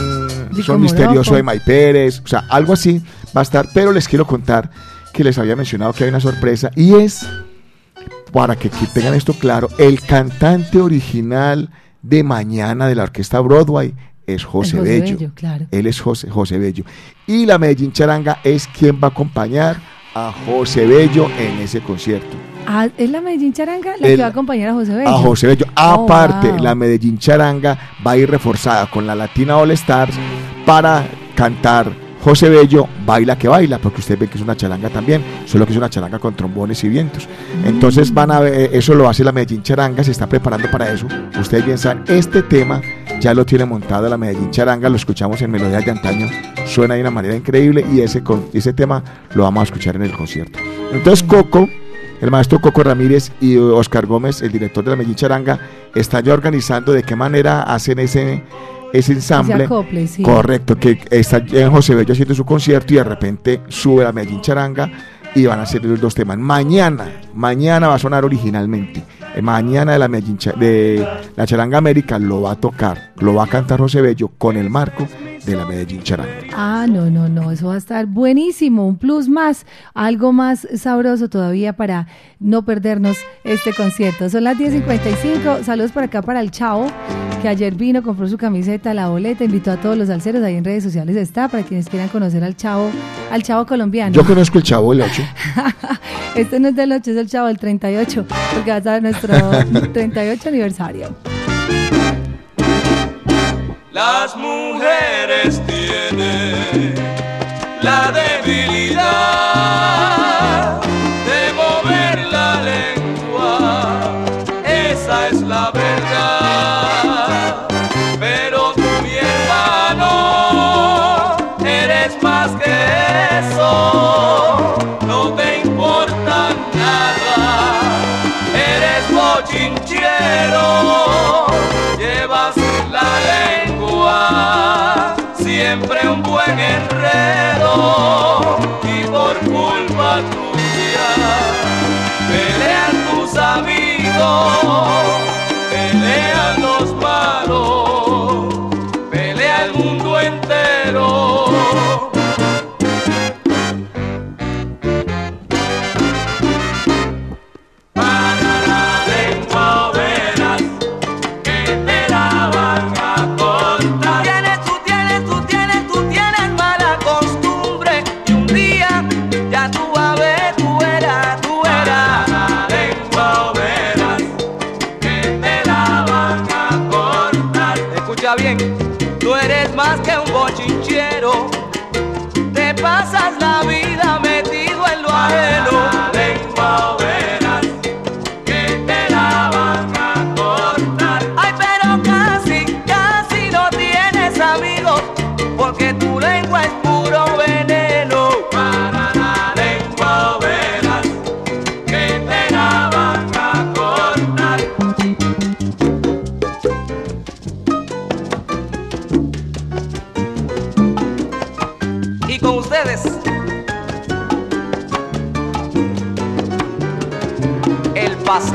Son Misterioso de May Pérez. O sea, algo así va a estar, pero les quiero contar que les había mencionado que hay una sorpresa y es para que tengan esto claro, el cantante original de Mañana de la orquesta Broadway es José, José Bello. Bello, claro. Él es José, José Bello. Y la Medellín Charanga es quien va a acompañar a José Bello en ese concierto. Ah, es la Medellín Charanga la El- que va a acompañar a José Bello. A José Bello. Oh, Aparte, wow. la Medellín Charanga va a ir reforzada con la Latina All Stars para cantar José Bello, Baila que Baila, porque usted ve que es una charanga también, solo que es una charanga con trombones y vientos. Entonces van a ver, eh, eso lo hace la Medellín Charanga, se está preparando para eso. Ustedes bien saben, este tema ya lo tiene montado la Medellín Charanga, lo escuchamos en Melodías de Antaño, suena de una manera increíble y ese, con, ese tema lo vamos a escuchar en el concierto. Entonces Coco, el maestro Coco Ramírez y Oscar Gómez, el director de la Medellín Charanga, están ya organizando de qué manera hacen ese, ese ensamble. acople, sí. Correcto, que está en José Bello haciendo su concierto y de repente sube la Medellín Charanga y van a ser los dos temas. Mañana, mañana va a sonar originalmente. Eh, Mañana de la, Medellín de la Charanga América lo va a tocar, lo va a cantar José Bello con el marco de la Medellín Charanga. Ah, no, no, no, eso va a estar buenísimo, un plus más, algo más sabroso todavía para no perdernos este concierto. Son las 10.55, saludos por acá para el Chavo, que ayer vino, compró su camiseta, la boleta, invitó a todos los alceros, ahí en redes sociales está, para quienes quieran conocer al Chavo, al Chavo colombiano. Yo conozco el Chavo del 8. este no es del 8, es el Chavo del 38, porque va a estar nuestro 38 aniversario. Las mujeres tienen la debilidad buen enredo y por culpa tuya pelean tus amigos,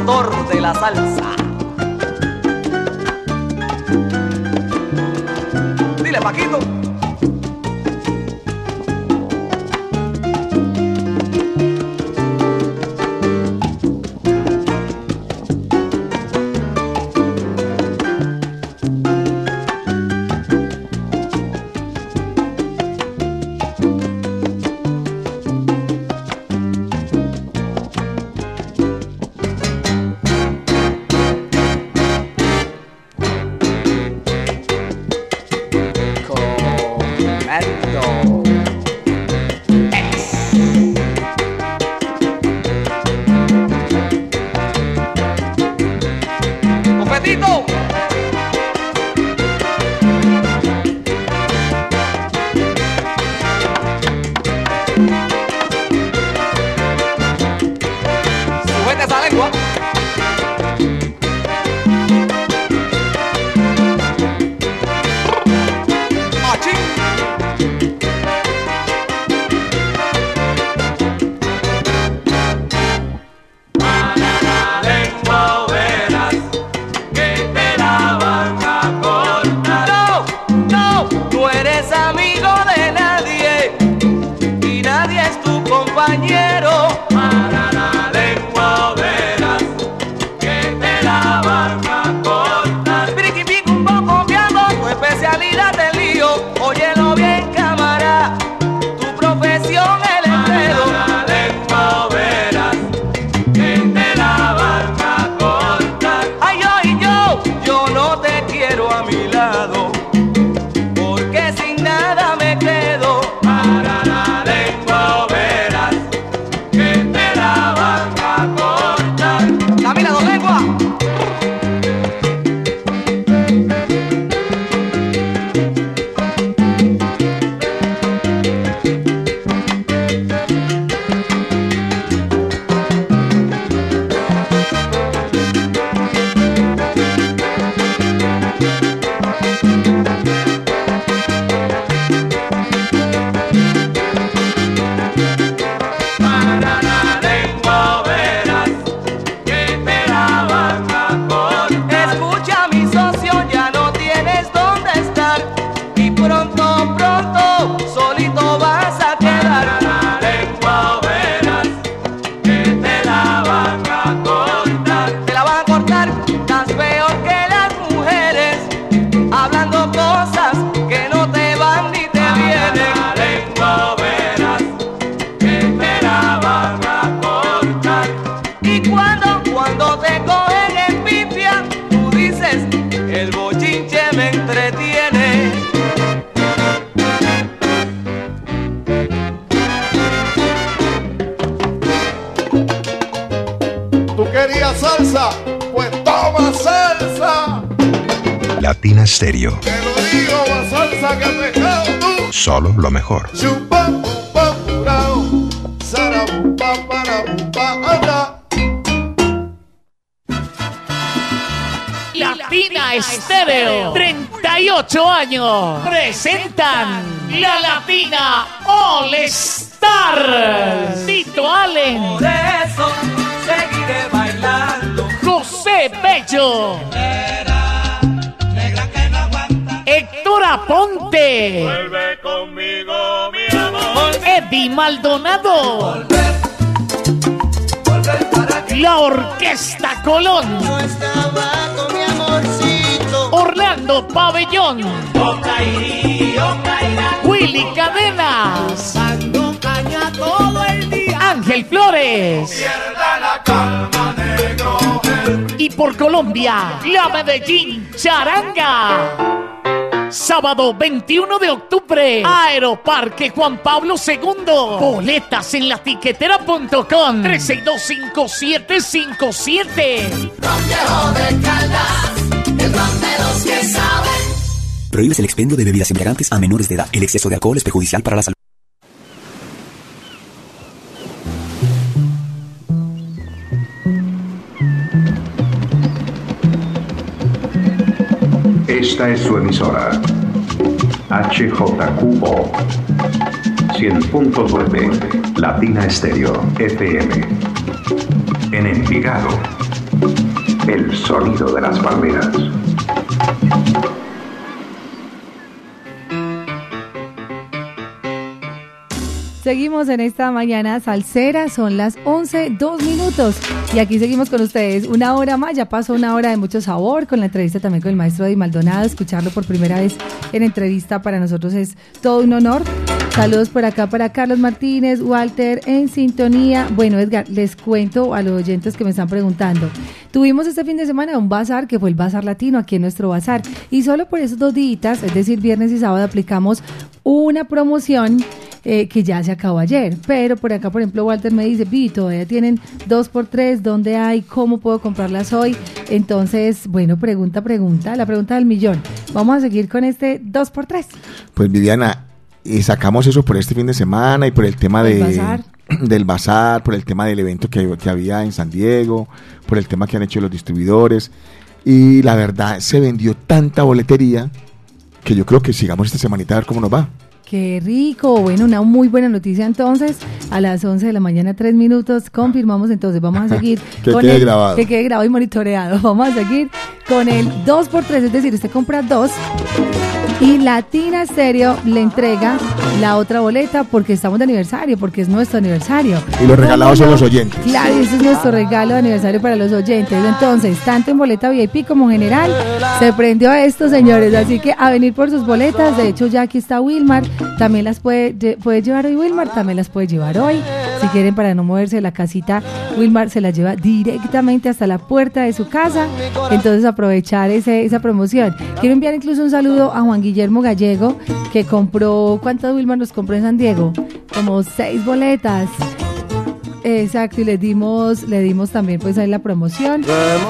pastor de la salsa. Dile, Paquito. Willy Cadenas, caña todo el día. Ángel Flores. La calma, negro. Y por Colombia, la Medellín Charanga. Sábado 21 de octubre, Aeroparque Juan Pablo II. Boletas en la tiquetera.com 3625757. Prohíbes el expendio de bebidas embriagantes a menores de edad. El exceso de alcohol es perjudicial para la salud. Esta es su emisora. HJQO 100.9 Latina Estéreo FM. En Envigado. El sonido de las palmeras. Seguimos en esta mañana salsera, son las 11, dos minutos. Y aquí seguimos con ustedes una hora más. Ya pasó una hora de mucho sabor con la entrevista también con el maestro Di Maldonado. Escucharlo por primera vez en entrevista para nosotros es todo un honor. Saludos por acá para Carlos Martínez, Walter en sintonía. Bueno, Edgar, les cuento a los oyentes que me están preguntando. Tuvimos este fin de semana un bazar que fue el Bazar Latino aquí en nuestro bazar. Y solo por esos dos días, es decir, viernes y sábado, aplicamos una promoción eh, que ya se acabó ayer. Pero por acá, por ejemplo, Walter me dice, Vi, todavía tienen dos por tres, ¿dónde hay? ¿Cómo puedo comprarlas hoy? Entonces, bueno, pregunta, pregunta, la pregunta del millón. Vamos a seguir con este dos por tres. Pues Viviana, y sacamos eso por este fin de semana y por el tema de, bazar. del bazar, por el tema del evento que, que había en San Diego, por el tema que han hecho los distribuidores. Y la verdad, se vendió tanta boletería que yo creo que sigamos esta semanita a ver cómo nos va. Qué rico. Bueno, una muy buena noticia entonces. A las 11 de la mañana, tres minutos, confirmamos entonces. Vamos a seguir Que quede el, grabado. Que quede grabado y monitoreado. Vamos a seguir con el 2x3, es decir, usted compra dos y Latina Stereo le entrega la otra boleta porque estamos de aniversario, porque es nuestro aniversario. Y los regalados son ¿Cómo los oyentes. Claro, ese es nuestro regalo de aniversario para los oyentes. Entonces, tanto en boleta VIP como en general, se prendió a esto, señores. Así que a venir por sus boletas. De hecho, ya aquí está Wilmar. También las puede, puede llevar hoy Wilmar, también las puede llevar hoy. Si quieren, para no moverse de la casita, Wilmar se las lleva directamente hasta la puerta de su casa. Entonces, aprovechar ese, esa promoción. Quiero enviar incluso un saludo a Juan Guillermo Gallego, que compró, ¿cuántas Wilmar nos compró en San Diego? Como seis boletas. Exacto, y le dimos, le dimos también pues ahí la promoción.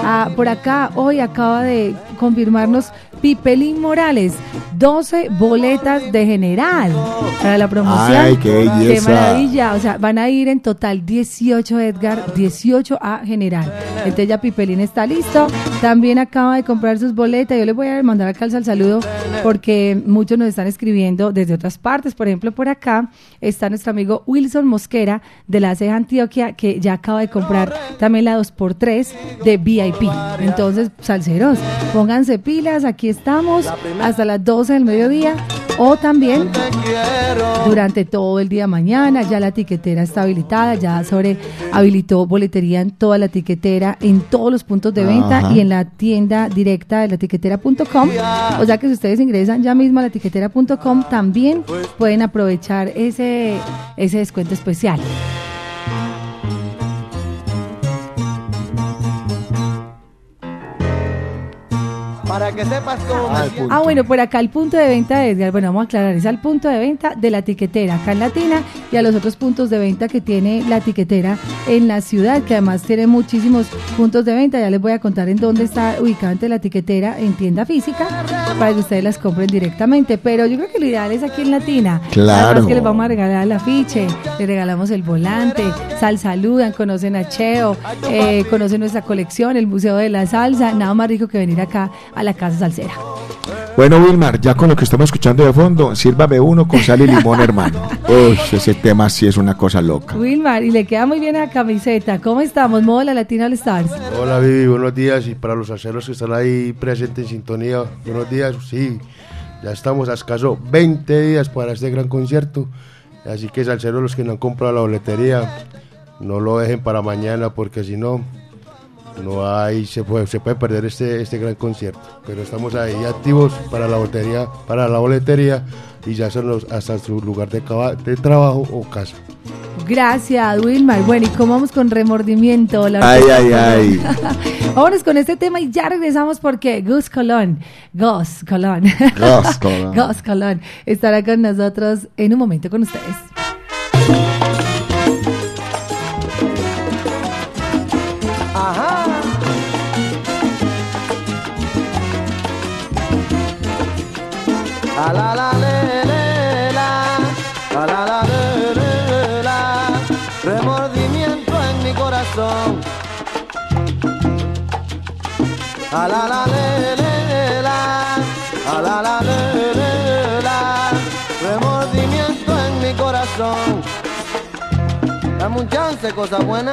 Ah, por acá hoy acaba de confirmarnos Pipelín Morales, 12 boletas de general para la promoción. Ay, qué maravilla, o sea, van a ir en total 18 Edgar, 18 a general. Entonces ya Pipelín está listo. También acaba de comprar sus boletas. Yo les voy a mandar acá el saludo porque muchos nos están escribiendo desde otras partes. Por ejemplo, por acá está nuestro amigo Wilson Mosquera de la CEA Antioquia que ya acaba de comprar también la 2x3 de VIP. Entonces, salseros, pónganse pilas, aquí estamos hasta las 12 del mediodía o también durante todo el día mañana. Ya la tiquetera está habilitada, ya sobre habilitó boletería en toda la tiquetera, en todos los puntos de venta Ajá. y en la tienda directa de la tiquetera.com. O sea que si ustedes ingresan ya mismo a la tiquetera.com, también pueden aprovechar ese, ese descuento especial. Para que sepas cómo me siento. Ah, bueno, por acá el punto de venta de Edgar, bueno, vamos a aclarar, es al punto de venta de la tiquetera acá en Latina y a los otros puntos de venta que tiene la tiquetera en la ciudad, que además tiene muchísimos puntos de venta. Ya les voy a contar en dónde está ubicada la tiquetera en tienda física para que ustedes las compren directamente. Pero yo creo que lo ideal es aquí en Latina. Claro. Además que les vamos a regalar el afiche, les regalamos el volante, sal saludan, conocen a Cheo, eh, conocen nuestra colección, el Museo de la Salsa. Nada más rico que venir acá a la Casa Salsera. Bueno, Wilmar, ya con lo que estamos escuchando de fondo, sírvame uno con sal y limón, hermano. Uy, ese tema sí es una cosa loca. Wilmar, y le queda muy bien la camiseta. ¿Cómo estamos? Modo la Latina All Stars. Hola Vivi, buenos días y para los salseros que están ahí presentes en sintonía, buenos días, sí, ya estamos a escaso 20 días para este gran concierto, así que salseros los que no han comprado la boletería, no lo dejen para mañana porque si no, no hay, se puede, se puede perder este, este gran concierto, pero estamos ahí activos para la boletería, para la boletería y ya son los, hasta su lugar de, trabajo o casa. Gracias, Wilmar. Bueno, ¿y cómo vamos con remordimiento? La Ay, ay, ay. Vámonos con este tema y ya regresamos porque Gus Colón, Gus Colón, Gus Colón. Gus Colón estará con nosotros en un momento con ustedes. A la la le, le, la, a la la le, le, la, remordimiento en mi corazón. A la la le, la, a la la le, le, la, remordimiento en mi corazón. Dame un chance, cosa buena.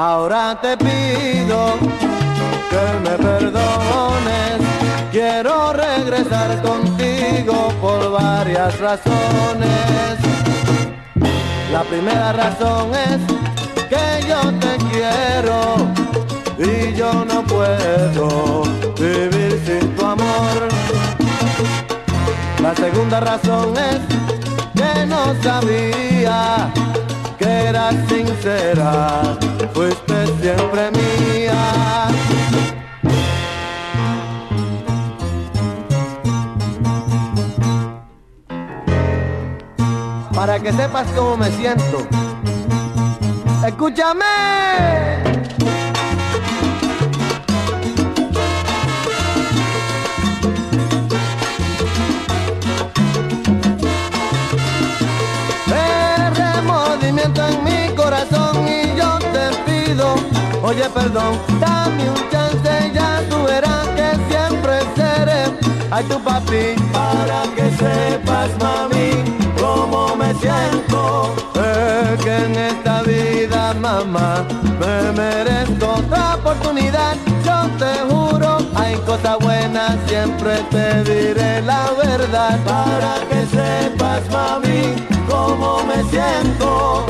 Ahora te pido que me perdones. Quiero regresar contigo por varias razones. La primera razón es que yo te quiero y yo no puedo vivir sin tu amor. La segunda razón es que no sabía eras sincera, fuiste siempre mía. Para que sepas cómo me siento, escúchame. Oye perdón, dame un chance, ya tú verás que siempre seré. Ay tu papi, para que sepas mami, cómo me siento, es que en esta vida mamá, me merezco otra oportunidad, yo te juro, hay cosas buenas, siempre te diré la verdad, para que sepas mami, cómo me siento.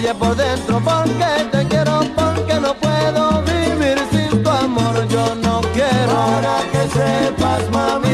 Por dentro, porque te quiero, porque no puedo vivir sin tu amor, yo no quiero. Para que sepas mami,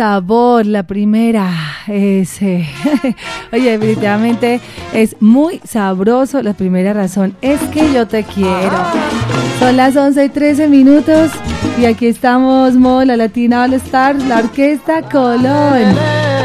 sabor, la primera es, eh, oye, definitivamente es muy sabroso. La primera razón es que yo te quiero. Son las 11 y 13 minutos y aquí estamos, Mo, la Latina All Stars, la Orquesta Colón.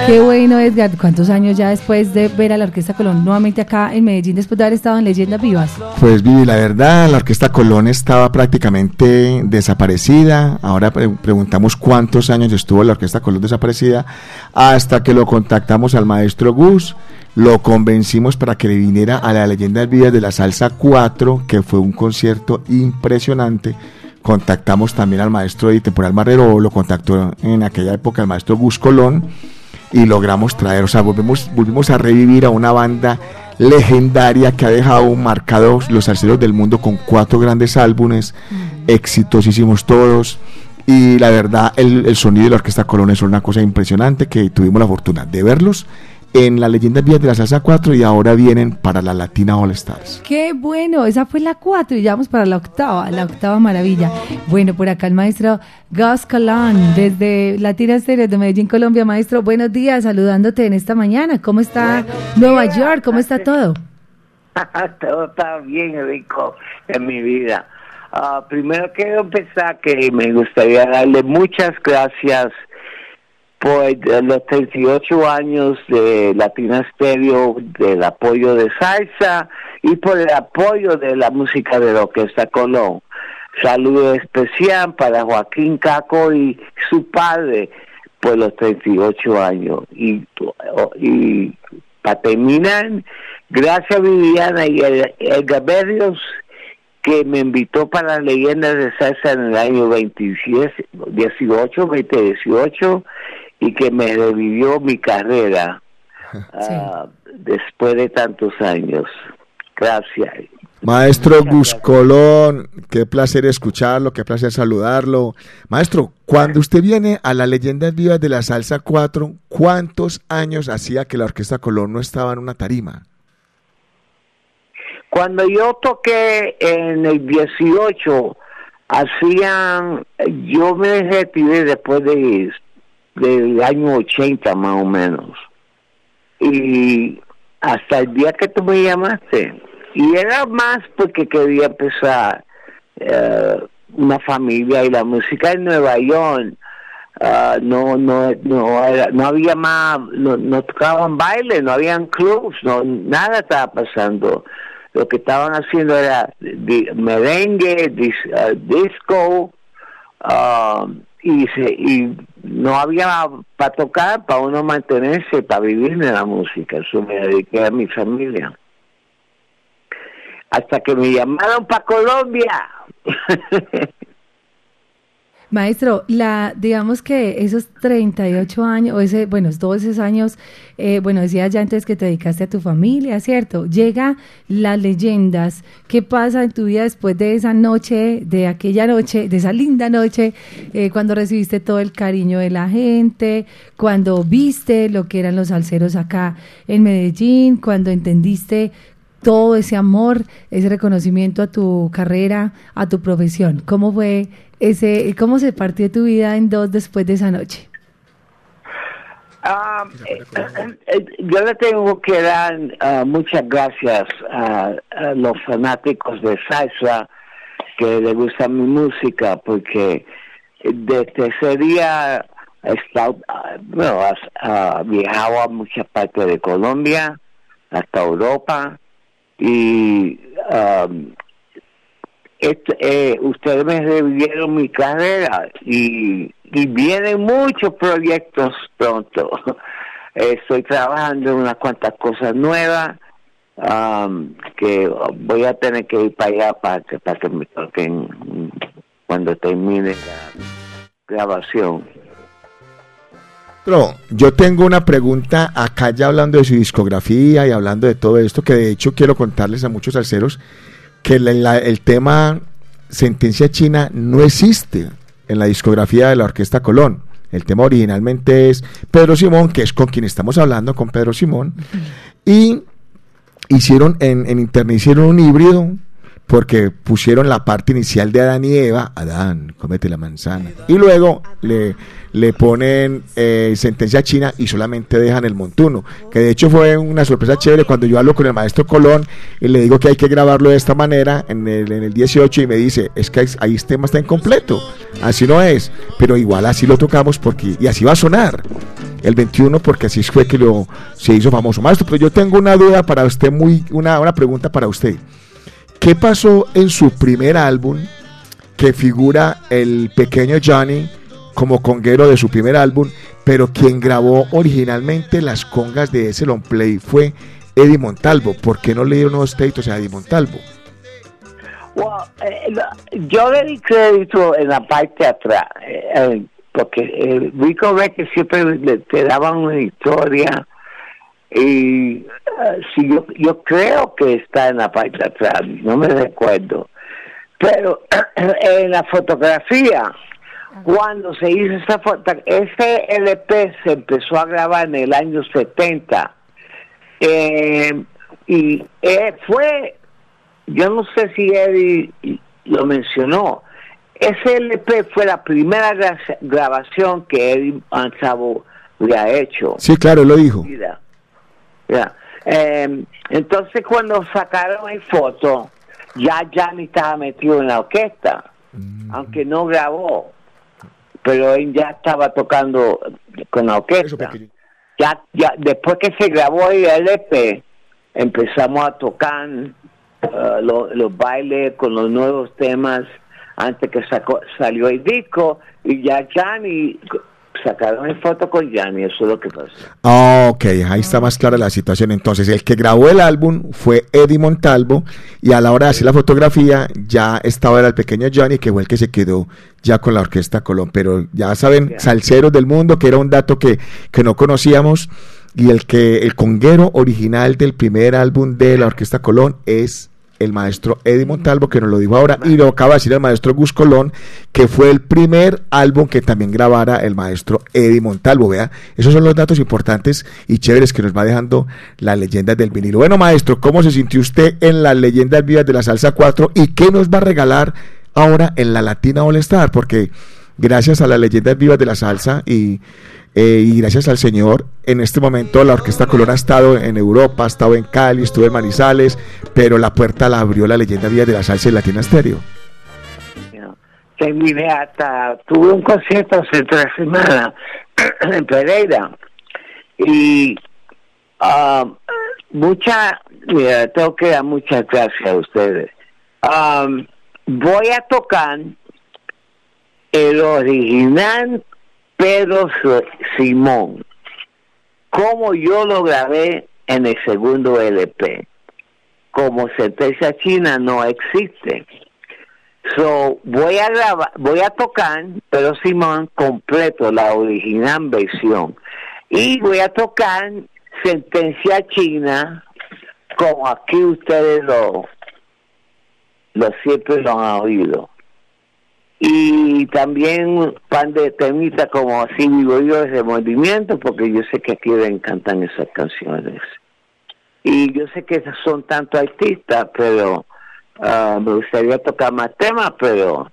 Qué bueno, Edgar. ¿Cuántos años ya después de ver a la Orquesta Colón nuevamente acá en Medellín, después de haber estado en Leyendas Vivas? Pues Vivi, la verdad, la Orquesta Colón estaba prácticamente desaparecida. Ahora pre- preguntamos cuántos años estuvo la Orquesta Colón desaparecida hasta que lo contactamos al maestro Gus. Lo convencimos para que le viniera a la Leyendas Vivas de la Salsa 4, que fue un concierto impresionante. Contactamos también al maestro de Temporal Marrero, lo contactó en aquella época el maestro Gus Colón y logramos traer, o sea, volvemos, volvimos a revivir a una banda legendaria que ha dejado marcados los salseros del mundo con cuatro grandes álbumes, exitosísimos todos. Y la verdad, el, el sonido de la Orquesta Colón es una cosa impresionante que tuvimos la fortuna de verlos en la Leyenda Vías de la Salsa 4 y ahora vienen para la Latina All Stars. Qué bueno, esa fue la 4 y ya vamos para la octava, la octava maravilla. Bueno, por acá el maestro Gus Colón, desde Latina Estéreo de Medellín, Colombia. Maestro, buenos días, saludándote en esta mañana. ¿Cómo está Nueva York? ¿Cómo está todo? Todo está bien rico en mi vida. Ah, primero quiero empezar que me gustaría darle muchas gracias por los 38 años de Latina Stereo, del apoyo de salsa y por el apoyo de la música de la Orquesta Colón. Saludo especial para Joaquín Caco y su padre por los 38 años. Y, para terminar, gracias Viviana y el- Edgar Berrios que me invitó para leyendas de salsa en el año 27, 18, 2018 y que me revivió mi carrera ah, después de tantos años. Gracias. Maestro Gus Colón, qué placer escucharlo, qué placer saludarlo. Maestro, cuando usted viene a las leyendas vivas de la Salsa 4, ¿cuántos años hacía que la Orquesta Colón no estaba en una tarima? Cuando yo toqué en el 18, hacían, yo me retiré después de, del año 80 más o menos. Y hasta el día que tú me llamaste. Y era más porque quería empezar eh, una familia y la música en Nueva York. ah, no no no era- no había más no, no tocaban baile no habían clubs no nada estaba pasando lo que estaban haciendo era merengue dis- ah, disco ah, y se, y no había para tocar para uno mantenerse para vivir de la música. Eso me dediqué a mi familia. Hasta que me llamaron para Colombia Maestro, la, digamos que esos 38 años, o ese, bueno, todos esos años, eh, bueno, decías ya antes que te dedicaste a tu familia, ¿cierto? Llega las leyendas. ¿Qué pasa en tu vida después de esa noche, de aquella noche, de esa linda noche, eh, cuando recibiste todo el cariño de la gente, cuando viste lo que eran los salseros acá en Medellín, cuando entendiste todo ese amor, ese reconocimiento a tu carrera, a tu profesión. ¿Cómo fue ese, cómo se partió tu vida en dos después de esa noche? Ah, eh, eh, yo le tengo que dar ah, muchas gracias a, los fanáticos de salsa que le gusta mi música porque desde ese día he estado, ah, viajado a muchas partes de Colombia, hasta Europa y um, este, eh, ustedes me revivieron mi carrera y, vienen muchos proyectos pronto. Estoy trabajando en unas cuantas cosas nuevas um, que voy a tener que ir para allá para que, para que me toquen cuando termine la grabación. Pero yo tengo una pregunta acá ya hablando de su discografía y hablando de todo esto, que de hecho quiero contarles a muchos salseros que la- la- el tema Sentencia China no existe en la discografía de la Orquesta Colón. El tema originalmente es Pedro Simón, que es con quien estamos hablando, con Pedro Simón. Y hicieron en, en internet hicieron un híbrido porque pusieron la parte inicial de Adán y Eva, Adán, cómete la manzana, y luego le, le ponen eh, sentencia china y solamente dejan el montuno, que de hecho fue una sorpresa chévere cuando yo hablo con el maestro Colón y le digo que hay que grabarlo de esta manera en el, en el 18 y me dice, es que ahí este tema está incompleto, así no es, pero igual así lo tocamos porque, y así va a sonar el 21 porque así fue que lo se hizo famoso. Maestro, pero yo tengo una duda para usted, muy una, una pregunta para usted. ¿Qué pasó en su primer álbum que figura el pequeño Johnny como conguero de su primer álbum, pero quien grabó originalmente las congas de ese long play fue Eddie Montalvo? ¿Por qué no le dieron los créditos a Eddie Montalvo? Eh, yo le di crédito en la parte atrás, eh, eh, porque Rico Records siempre le- te daban una historia y eh, si yo, yo creo que está en la parte de atrás, no me recuerdo. Pero en la fotografía, cuando se hizo esa foto, ese LP se empezó a grabar en el año 70 eh, y eh, fue yo no sé si Eddie lo mencionó. Ese LP fue la primera gra- grabación que Eddie Manzabo le ha hecho. Sí, claro, lo dijo. Mira, ya. Eh, entonces cuando sacaron el foto, ya Johnny estaba metido en la orquesta, aunque no grabó, pero él ya estaba tocando con la orquesta. Ya, ya, después que se grabó el LP, empezamos a tocar uh, lo- los bailes con los nuevos temas antes que sacó, salió el disco y ya Johnny sacaron el foto con Johnny, eso es lo que pasó. Ah, ok, ahí está más clara la situación. Entonces, el que grabó el álbum fue Eddie Montalvo y a la hora de hacer la fotografía ya estaba el pequeño Johnny, que fue el que se quedó ya con la Orquesta Colón. Pero ya saben, salseros del mundo, que era un dato que, que no conocíamos, y el que el conguero original del primer álbum de la Orquesta Colón es el maestro Eddie Montalvo, que nos lo dijo ahora, y lo acaba de decir el maestro Gus Colón, que fue el primer álbum que también grabara el maestro Eddie Montalvo. Vea, esos son los datos importantes y chéveres que nos va dejando las leyendas del vinilo. Bueno, maestro, ¿cómo se sintió usted en las leyendas vivas de la salsa 4 y qué nos va a regalar ahora en la Latina All Star? Porque gracias a las leyendas vivas de la salsa y, eh, y gracias al Señor, en este momento la Orquesta Colón ha estado en Europa, ha estado en Cali, estuvo en Manizales, pero la puerta la abrió la leyenda vivas de la salsa y Latina Stereo. Terminé hasta, tuve un concierto hace tres semanas en Pereira y ah, mucha, mira, tengo que dar muchas gracias a ustedes. Am, voy a tocar el original Pedro Simón, como yo lo grabé en el segundo LP. Como sentencia china no existe. So, voy a grabar, voy a tocar Pedro Simón completo, la original versión. Y voy a tocar sentencia china, como aquí ustedes lo, lo siempre lo han oído. Y también pan de temita como así vivo yo ese movimiento, porque yo sé que aquí le encantan esas canciones. y yo sé que son tantos artistas, pero ah, me gustaría tocar más temas, pero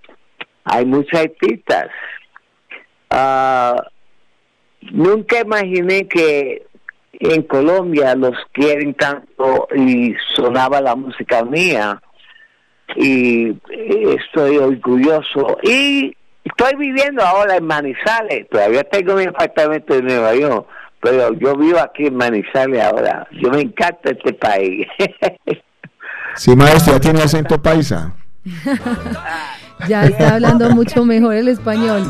hay muchos artistas. Ah, nunca imaginé que en Colombia los quieren tanto y sonaba la música mía y estoy orgulloso. Y estoy viviendo ahora en Manizales. Todavía tengo mi apartamento en Nueva York pero yo vivo aquí en Manizales ahora. Yo me encanta este país. Sí, maestro, ya tiene acento paisa. Ya está hablando mucho mejor el español.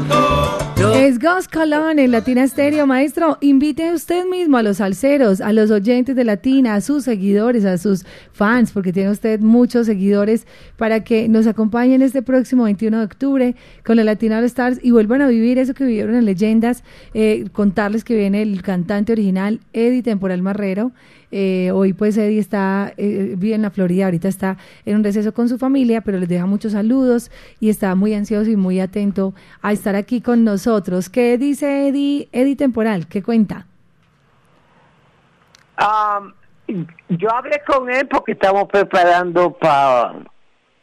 Es Gus Colón en Latina Stereo. Maestro, invite usted mismo a los salseros, a los oyentes de Latina, a sus seguidores, a sus fans, porque tiene usted muchos seguidores, para que nos acompañen este próximo 21 de octubre con la Latina All Stars y vuelvan a vivir eso que vivieron en Leyendas. Eh, contarles que viene el cantante original, Eddie Temporal Marrero. Eh, hoy pues Eddie está, eh, vive en la Florida, ahorita está en un receso con su familia, pero les deja muchos saludos y está muy ansioso y muy atento a estar aquí con nosotros. ¿Qué dice Eddie, Eddie Temporal? ¿Qué cuenta? Um, yo hablé con él porque estamos preparando para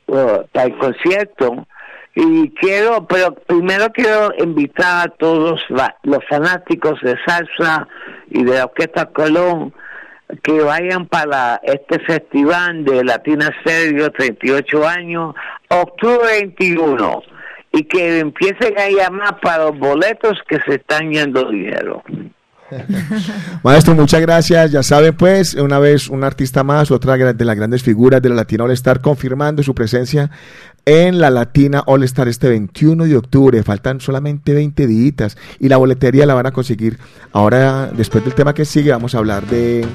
el concierto y quiero, pero primero quiero invitar a todos los fanáticos de salsa y de la Orquesta Colón que vayan para este festival de Latina Stereo 38 años, octubre 21, y que empiecen a llamar para los boletos que se están yendo dinero. Maestro, muchas gracias. Ya saben, pues, una vez un artista más, otra de las grandes figuras de la Latina All Star, confirmando su presencia en la Latina All Star este 21 de octubre. Faltan solamente 20 días y la boletería la van a conseguir. Ahora, después del tema que sigue, vamos a hablar de,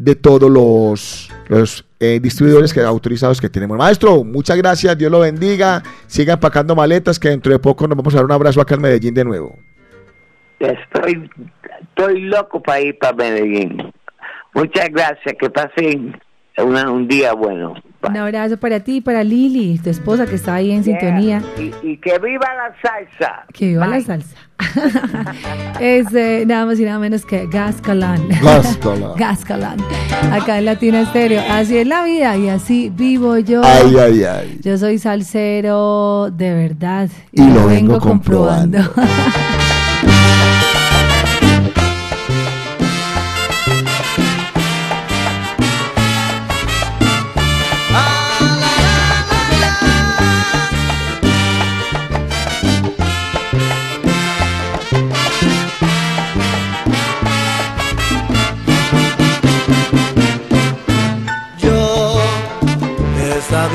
de todos los, los eh, distribuidores que, autorizados que tenemos. Maestro, muchas gracias. Dios lo bendiga. Siga empacando maletas que dentro de poco nos vamos a dar un abrazo acá en Medellín de nuevo. Estoy, estoy loco para ir para Medellín. Muchas gracias, que pasen un día bueno. Un abrazo para ti y para Lili, tu esposa que está ahí en sintonía. Y, y que viva la salsa. Que viva la salsa. es eh, nada más y nada menos que Gas Calán. Gas Calán. Gas Calán. Acá en Latina Estéreo. Así es la vida y así vivo yo. Ay, ay, ay. Yo soy salsero de verdad. Y lo vengo comprobando.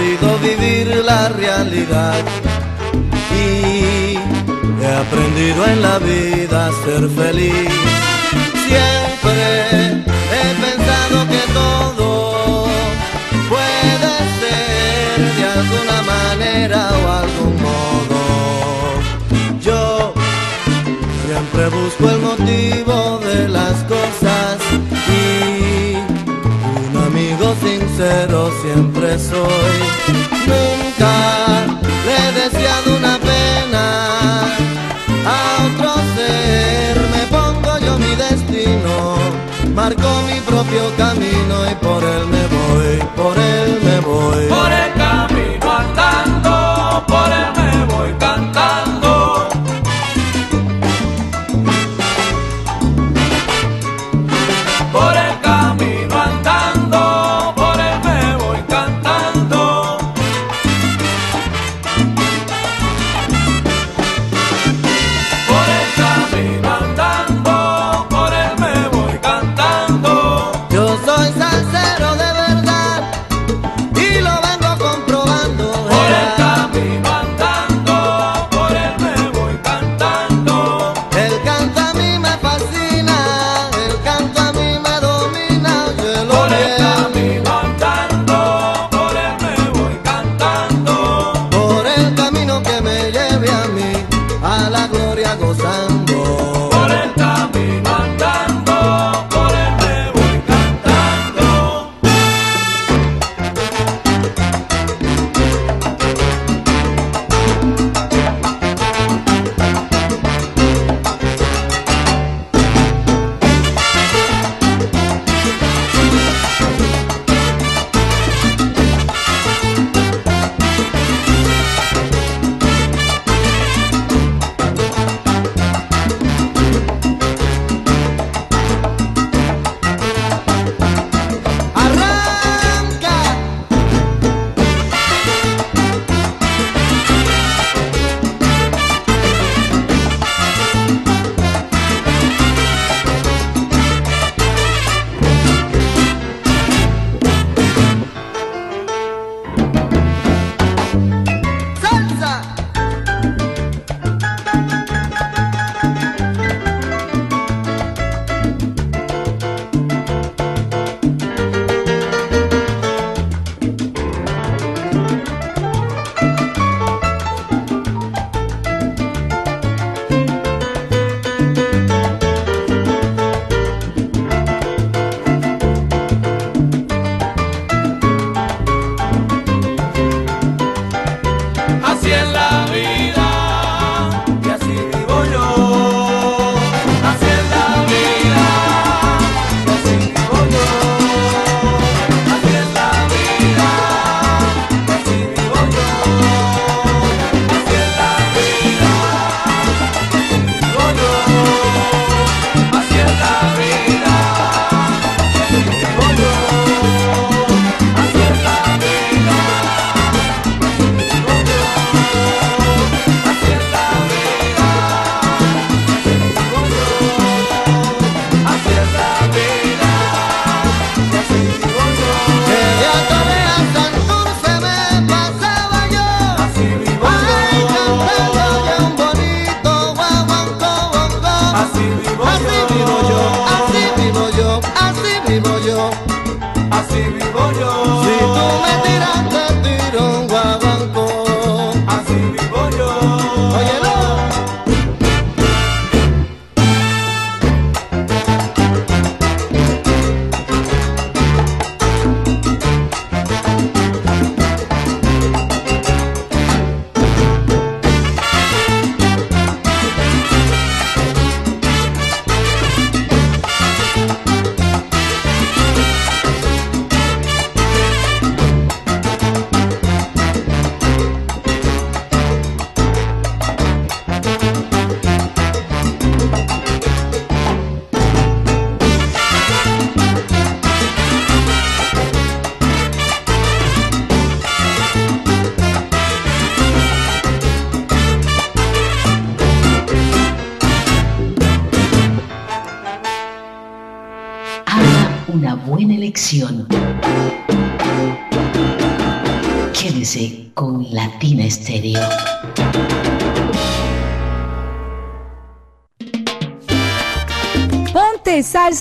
he sabido vivir la realidad y he aprendido en la vida a ser feliz. Siempre he pensado que todo puede ser de alguna manera o algún modo. Yo siempre busco el motivo de las cosas y un amigo sincero siempre soy. Nunca le he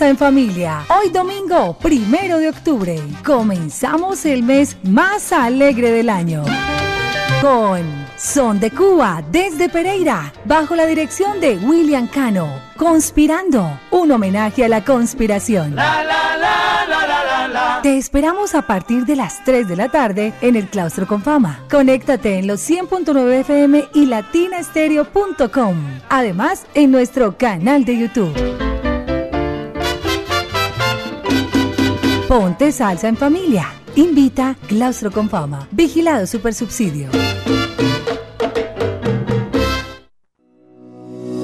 En familia. Hoy domingo, primero de octubre. Comenzamos el mes más alegre del año. Con Son de Cuba desde Pereira, bajo la dirección de William Cano. Conspirando, un homenaje a la conspiración. Te esperamos a partir de las 3 de la tarde en el Claustro con Fama. Conéctate en los 100.9 FM y latinastereo.com. Además, en nuestro canal de YouTube. Ponte salsa en familia. Invita Claustro con Fama. Vigilado Supersubsidio.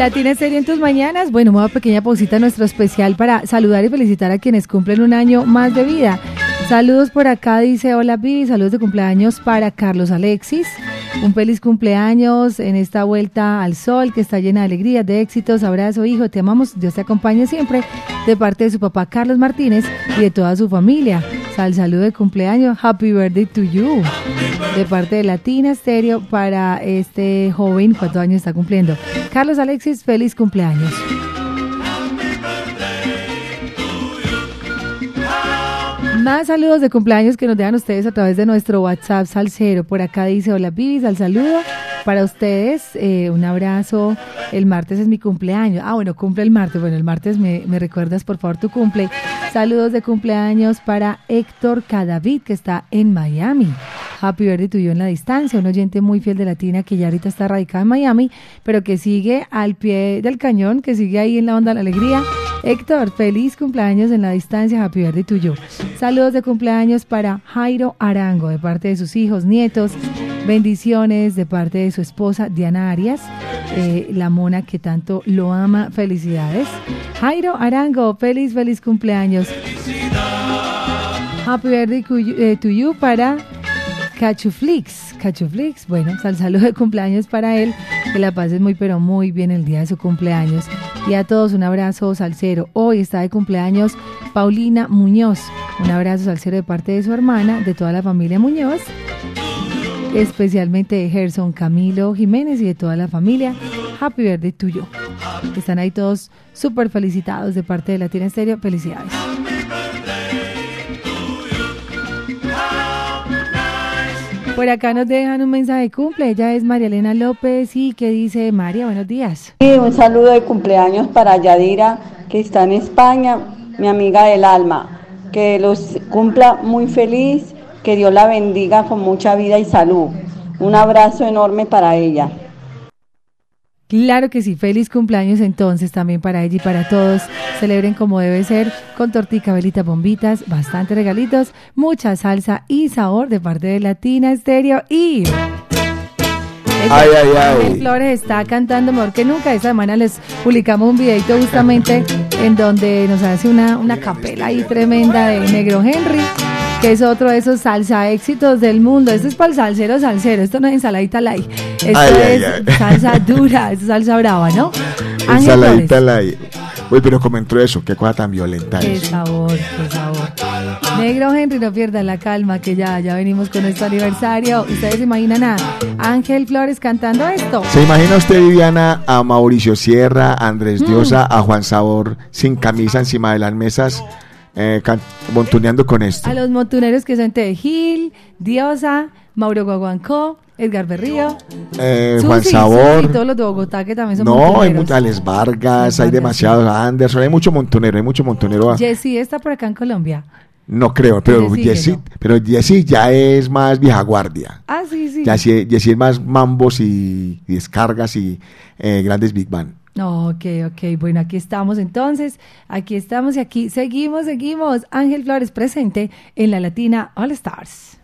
Latina Serie en tus mañanas. Bueno, una pequeña pausita nuestro especial para saludar y felicitar a quienes cumplen un año más de vida. Saludos por acá, dice hola Vivi, saludos de cumpleaños para Carlos Alexis. Un feliz cumpleaños en esta vuelta al sol que está llena de alegrías, de éxitos. Abrazo, hijo, te amamos. Dios te acompañe siempre. De parte de su papá Carlos Martínez y de toda su familia. Sal saludo de cumpleaños. Happy birthday to you. De parte de Latina Stereo para este joven. ¿Cuántos años está cumpliendo? Carlos Alexis, feliz cumpleaños. Más saludos de cumpleaños que nos dejan ustedes a través de nuestro WhatsApp Salcero. Por acá dice, hola Vivis, al saludo para ustedes. eh, un abrazo. El martes es mi cumpleaños. Ah, bueno, cumple el martes. Bueno, el martes me, me recuerdas, por favor, tu cumple. Saludos de cumpleaños para Héctor Cadavid, que está en Miami. Happy birthday tuyo en la distancia. Un oyente muy fiel de Latina que ya ahorita está radicado en Miami, pero que sigue al pie del cañón, que sigue ahí en la onda de la alegría. Héctor, feliz cumpleaños en la distancia. Happy birthday tuyo. Saludos de cumpleaños para Jairo Arango, de parte de sus hijos, nietos. Bendiciones de parte de su esposa Diana Arias, eh, la mona que tanto lo ama. Felicidades. Jairo Arango, feliz, feliz cumpleaños. Happy birthday to you para Cachuflix. Cachuflix, bueno, sal saludo de cumpleaños para él. Que la pases muy, pero muy bien el día de su cumpleaños. Y a todos un abrazo salsero. Hoy está de cumpleaños Paulina Muñoz. Un abrazo salsero de parte de su hermana, de toda la familia Muñoz. Especialmente de Gerson Camilo Jiménez y de toda la familia. Happy birthday tuyo. Están ahí todos súper felicitados de parte de Latina Estéreo. Felicidades. Por acá nos dejan un mensaje de cumple. Ella es María Elena López y que dice, María, buenos días. Un saludo de cumpleaños para Yadira, que está en España, mi amiga del alma. Que los cumpla muy feliz, que Dios la bendiga con mucha vida y salud. Un abrazo enorme para ella. Claro que sí, feliz cumpleaños entonces también para ella y para todos. Celebren como debe ser, con tortica, velita, bombitas, bastante regalitos, mucha salsa y sabor de parte de Latina Estéreo y... Ay, ay, ay. Flores está cantando mejor que nunca. Esta semana les publicamos un videito justamente en donde nos hace una, una capela ahí tremenda de Negro Henry, que es otro de esos salsa éxitos del mundo. Esto es para el salsero salsero, esto no es ensaladita light. Esto Ay, es ay. salsa dura, es salsa brava, ¿no? Ensaladita la... Uy, pero como entró eso, qué cosa tan violenta Qué es. sabor, qué sabor. Negro Henry, no pierda la calma, que ya, ya venimos con nuestro aniversario. Ustedes se imaginan a Ángel Flores cantando esto. ¿Se imagina usted, Viviana, a Mauricio Sierra, a Andrés Mm. Diosa, a Juan Sabor sin camisa encima de las mesas, eh, con esto. A los montuneros que son Tejil, Diosa, Mauro Guaguancó, Edgar Berrío, eh, Juan Sabor. Y todos los de Bogotá que también son No, hay muchas, Alex Vargas, hay, demasiados, Anderson, hay mucho montunero, hay mucho montunero. Jessy está por acá en Colombia. No creo, pero Jessy, ya es más vieja guardia. Ah, sí, sí. Jessy, es más mambos y, descargas y eh, grandes big band. Ok, ok, bueno, aquí estamos entonces, aquí estamos y aquí seguimos, seguimos. Ángel Flores presente en la Latina All Stars.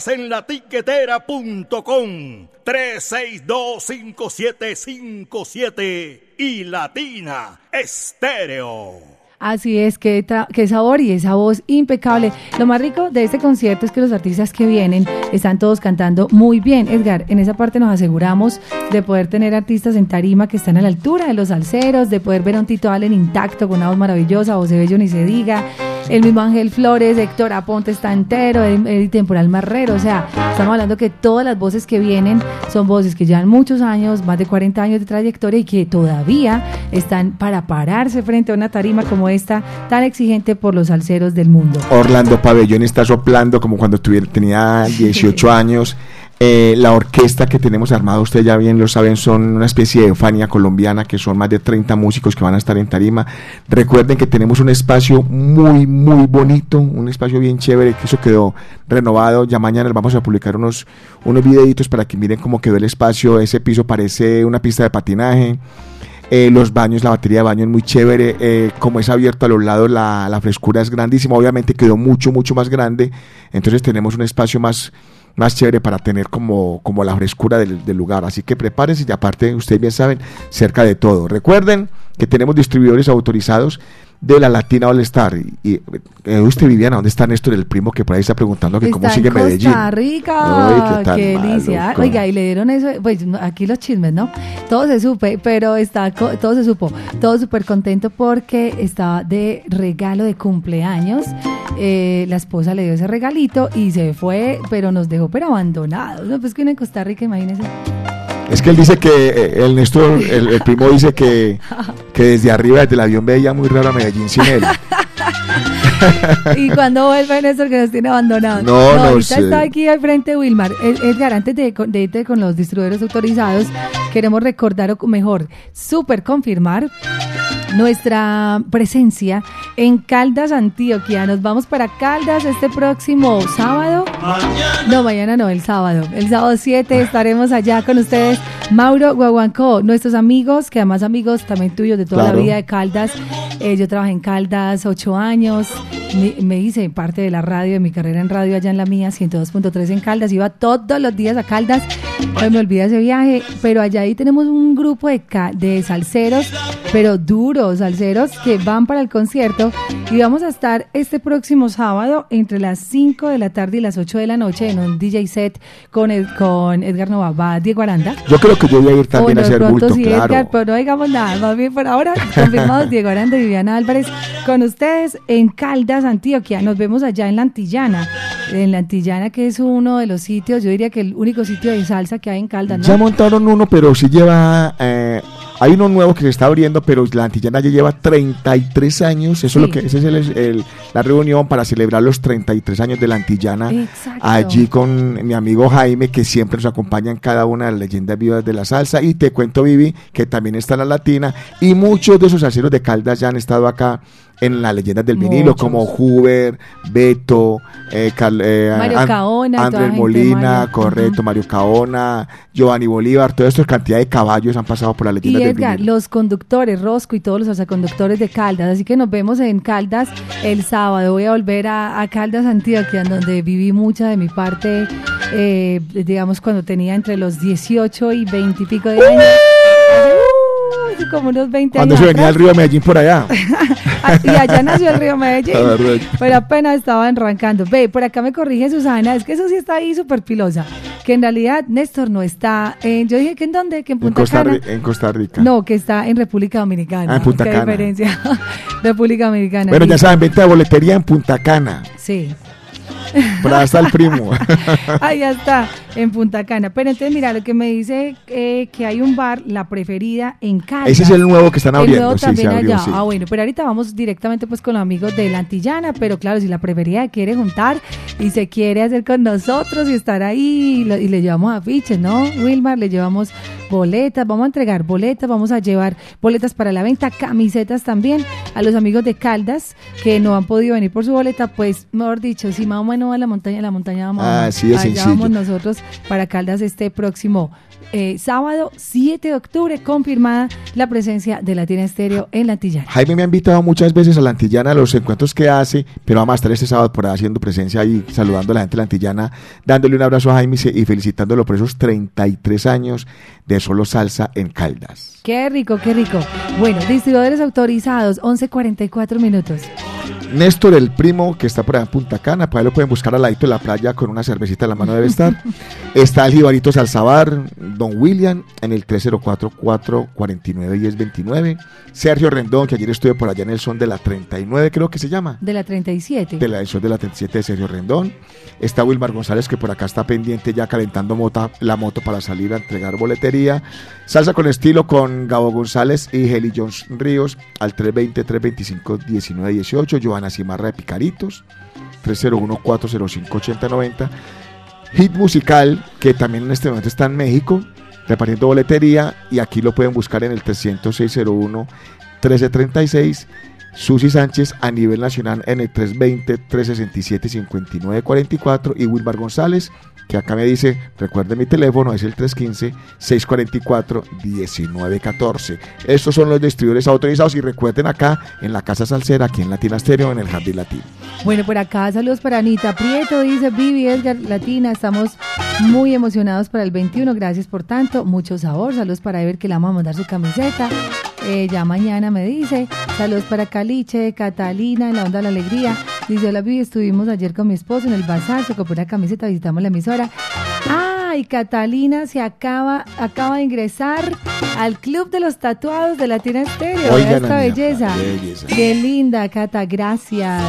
Boletas en la tiquetera.com 3625757 y Latina Estéreo. Así es, qué, sabor y esa voz impecable. Lo más rico de este concierto es que los artistas que vienen están todos cantando muy bien. Edgar, en esa parte nos aseguramos de poder tener artistas en tarima que están a la altura de los salseros, de poder ver a un Tito Allen intacto con una voz maravillosa, de bello ni se diga. El mismo Ángel Flores, Héctor Aponte está entero, el Temporal Marrero. O sea, estamos hablando que todas las voces que vienen son voces que llevan muchos años, más de 40 años de trayectoria y que todavía están para pararse frente a una tarima como esta, tan exigente por los salseros del mundo. Orlando Pabellón está soplando como cuando tuviera, tenía 18 años. Eh, la orquesta que tenemos armada, ustedes ya bien lo saben, son una especie de Fania colombiana, que son más de 30 músicos que van a estar en tarima. Recuerden que tenemos un espacio muy, muy bonito, un espacio bien chévere, que eso quedó renovado. Ya mañana les vamos a publicar unos, unos videitos para que miren cómo quedó el espacio. Ese piso parece una pista de patinaje. Eh, los baños, la batería de baño es muy chévere, eh, como es abierto a los lados, la, frescura es grandísima, obviamente quedó mucho, mucho más grande, entonces tenemos un espacio más, más chévere para tener como, como la frescura del lugar, así que prepárense y aparte, ustedes bien saben, cerca de todo. Recuerden que tenemos distribuidores autorizados de la Latina All Star. Y, y, eh, usted, Viviana, ¿dónde está Néstor, el primo que por ahí está preguntando que cómo sigue en Medellín? Costa Rica. Qué tan delicia. Oiga, y le dieron eso, pues aquí los chismes, ¿no? Todo se supe, pero está, todo se supo. Todo súper contento porque estaba de regalo de cumpleaños. Eh, la esposa le dio ese regalito y se fue, pero nos dejó pero abandonados. No, pues que en Costa Rica, imagínense. Es que él dice que eh, el Néstor, el, el primo dice que, que desde arriba, desde el avión, veía muy raro a Medellín sin él. y cuando vuelve Néstor que nos tiene abandonados. No, no ahorita sé. está aquí al frente Wilmar. Ed- Edgar, antes de, de irte con los distribuidores autorizados, queremos recordar, o mejor, súper confirmar nuestra presencia en Caldas, Antioquia. Nos vamos para Caldas este próximo sábado. No, mañana no, el sábado. El sábado 7 estaremos allá con ustedes. Mauro Guaguancó, nuestros amigos, que además amigos también tuyos de toda Claro. la vida de Caldas. Eh, yo trabajé en Caldas ocho años. Me, me hice parte de la radio, de mi carrera en radio allá en la mía, 102.3 en Caldas. Iba todos los días a Caldas. Hoy me olvida ese viaje, pero allá ahí tenemos un grupo de, ca- de salseros, pero duros salseros que van para el concierto. Y vamos a estar este próximo sábado entre las 5 de la tarde y las 8 de la noche en un DJ set con, Ed- con Edgar Nova, va Diego Aranda. Yo creo que yo voy a ir también Bueno, a hacer bulto, sí, claro. Edgar, pero no digamos nada. Más bien por ahora, confirmados Diego Aranda y Viviana Álvarez con ustedes en Caldas, Antioquia. Nos vemos allá en la Antillana. En la Antillana, que es uno de los sitios, yo diría que el único sitio de salsa que hay en Caldas, ¿no? Ya montaron uno, pero sí lleva. eh, hay uno nuevo que se está abriendo, pero la Antillana ya lleva 33 años. Eso es lo que, esa es el- el- la reunión para celebrar los 33 años de la Antillana. Exacto. Allí con mi amigo Jaime, que siempre nos acompaña en cada una de las leyendas vivas de la salsa. Y te cuento, Vivi, que también está la Latina. Y muchos de esos salseros de Caldas ya han estado acá en las leyendas del vinilo, como Huber, Beto, eh, Cal- eh, Mario An- Caona, toda Andrés Molina, Mario. correcto, Mario Caona, Giovanni Bolívar, toda esta cantidad de caballos han pasado por las Y leyendas del Edgar, vinilo. los conductores, Rosco y todos los conductores de Caldas. Así que nos vemos en Caldas el sábado. Voy a volver a, a Caldas, Antioquia, donde viví mucha de mi parte, eh, digamos, cuando tenía entre los 18 y 20 y pico de años. Uh, como unos 20 Cuando años. se venía atrás. el río Medellín por allá. Ah, y allá nació el río Medellín. Pero apenas estaba arrancando. Ve, por acá me corrige Susana, es que eso sí está ahí súper pilosa. Que en realidad Néstor no está en. Yo dije que en dónde, que en En Punta Costa, Cana. En Costa Rica. No, que está en República Dominicana. Ah, en Punta Qué Cana. diferencia. República Dominicana. Bueno, ya saben, venta de boletería en Punta Cana. Sí. Está el primo. Ahí está, en Punta Cana. Pero entonces, mira, lo que me dice eh, que hay un bar, la preferida en Caldas. Ese es el nuevo que están El abriendo, nuevo sí, también abrió, allá. sí. Ah, bueno, pero ahorita vamos directamente pues con los amigos de la Antillana, pero claro, si la preferida quiere juntar y se quiere hacer con nosotros y estar ahí y, lo- y le llevamos afiches, ¿no? Wilmar, le llevamos boletas, vamos a entregar boletas, vamos a llevar boletas para la venta, camisetas también a los amigos de Caldas que no han podido venir por su boleta, pues mejor dicho, si más o menos no va a la montaña, la montaña vamos. Ah, sí, es Allá sencillo. vamos nosotros para Caldas este próximo eh, sábado 7 de octubre, confirmada la presencia de Latina Estéreo en la Antillana. Jaime me ha invitado muchas veces a la Antillana a los encuentros que hace, pero vamos a estar este sábado por ahí haciendo presencia ahí, saludando a la gente de la Antillana, dándole un abrazo a Jaime y y felicitándolo por esos 33 años de solo salsa en Caldas. Qué rico, qué rico. Bueno, distribuidores autorizados, 11.44 minutos. Néstor, el primo que está por allá en Punta Cana, por ahí lo pueden buscar al ladito de la playa con una cervecita en la mano debe estar. está el Jibarito Salzabar, Don William en el 304-449-1029. Sergio Rendón, que ayer estuve por allá en el son de la 39, creo que se llama. De la 37. De la edición de la 37 de Sergio Rendón. Está Wilmar González, que por acá está pendiente ya calentando mota- la moto para salir a entregar boletería. Salsa con estilo con Gabo González y Heli Jones Ríos al 320-325-1918. Joana Cimarra de Picaritos, 301-405-8090. Hit Musical, que también en este momento está en México, repartiendo boletería. Y aquí lo pueden buscar en el 306-01-1336. Susi Sánchez a nivel nacional en el 320-367-5944 y Wilmar González, que acá me dice, recuerde mi teléfono, es el 315-644-1914. Estos son los distribuidores autorizados y recuerden acá en la Casa Salsera, aquí en Latina Stereo, en el Jardín Latino. Bueno, por acá saludos para Anita Prieto, dice Vivi Edgar Latina, estamos muy emocionados para el 21, gracias por tanto, mucho sabor, saludos para Ever que le vamos a mandar su camiseta, Eh, ya mañana me dice, saludos para Caliche, Catalina, en la onda de la alegría, dice hola estuvimos ayer con mi esposo en el bazar, se compró una camiseta, visitamos la emisora, Ay, Catalina se acaba, acaba de ingresar al Club de los Tatuados de Latina Estéreo. Esta belleza. qué belleza. Qué linda, Cata, gracias.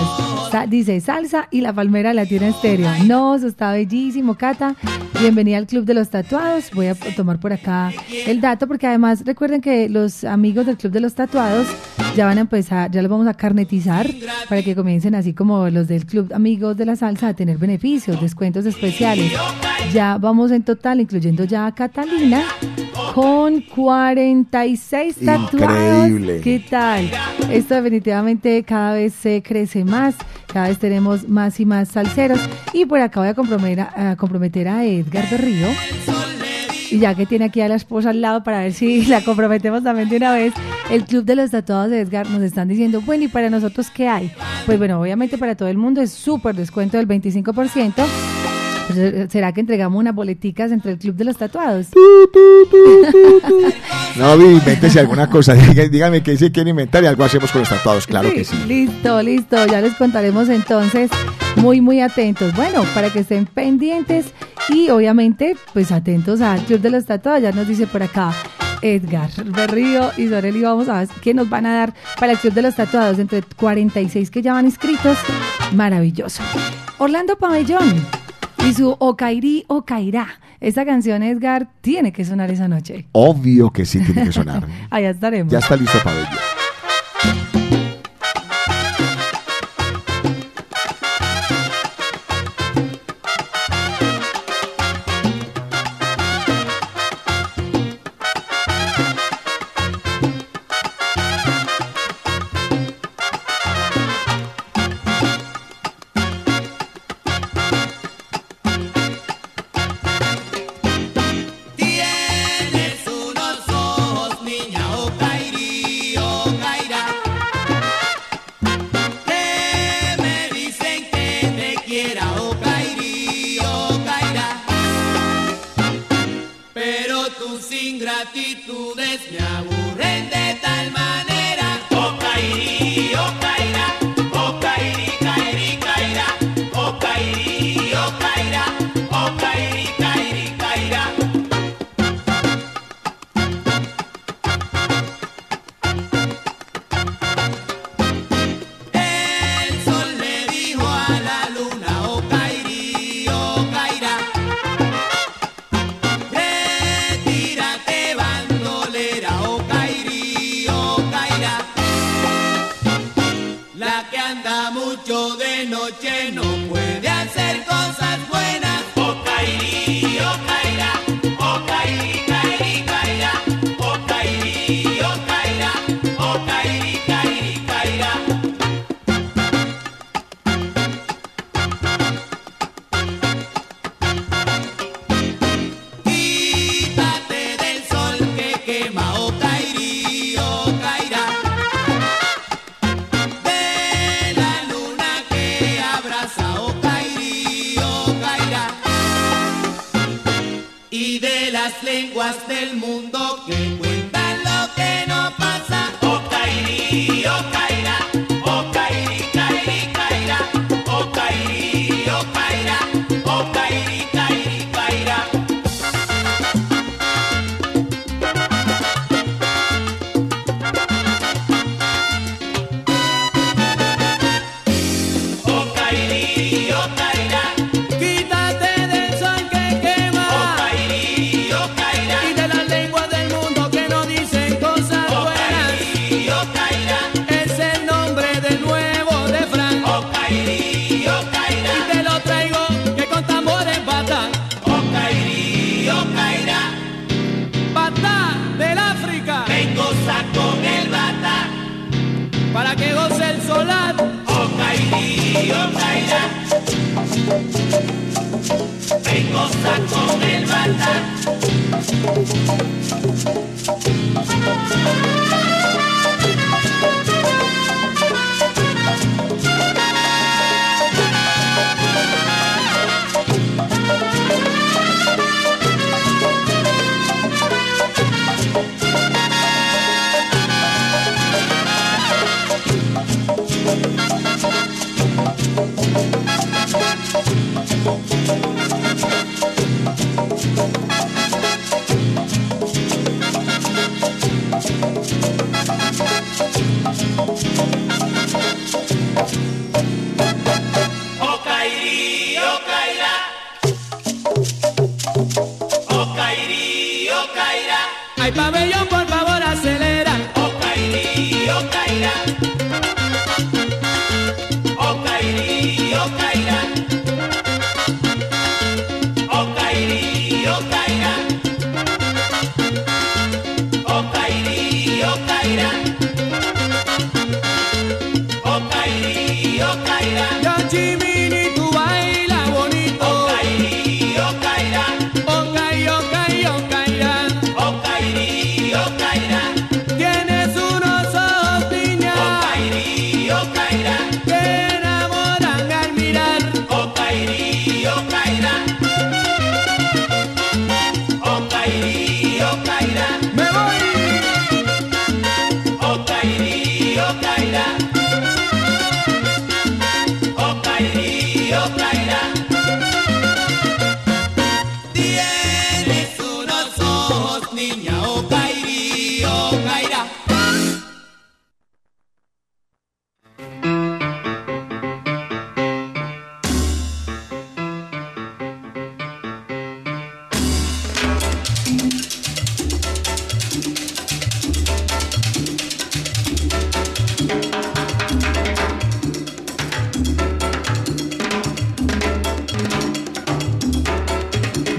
Sa- dice salsa y la palmera Latina Estéreo. No, eso está bellísimo, Cata. Bienvenida al Club de los Tatuados. Voy a tomar por acá el dato porque además recuerden que los amigos del Club de los Tatuados ya van a empezar, ya los vamos a carnetizar para que comiencen así como los del Club Amigos de la Salsa a tener beneficios, descuentos especiales. Ya vamos en total, incluyendo ya a Catalina, con 46 tatuados. Increíble. ¿Qué tal? Esto definitivamente cada vez se crece más, cada vez tenemos más y más salseros. Y por acá voy a comprometer a, a comprometer a Edgar Berrío. Y ya que tiene aquí a la esposa al lado para ver si la comprometemos también de una vez, el Club de los Tatuados de Edgar nos están diciendo, bueno, ¿y para nosotros qué hay? Pues bueno, obviamente para todo el mundo es súper descuento del 25%. Pues, ¿Será que entregamos unas boleticas entre el Club de los Tatuados? No, vi, invéntese alguna cosa, dígame qué se quiere inventar y algo hacemos con los tatuados, claro que sí. Listo, listo, ya les contaremos entonces. Muy, muy atentos. Bueno, para que estén pendientes y obviamente, pues atentos al Club de los Tatuados. Ya nos dice por acá Edgar Berrío y Soreli. Vamos a ver qué nos van a dar para el Club de los Tatuados. Entre 46 que ya van inscritos. Maravilloso. Orlando Pabellón y su Ocairi Ocairá. Esta canción, Edgar, tiene que sonar esa noche. Obvio que sí tiene que sonar. Allá estaremos. ya está listo Pabello.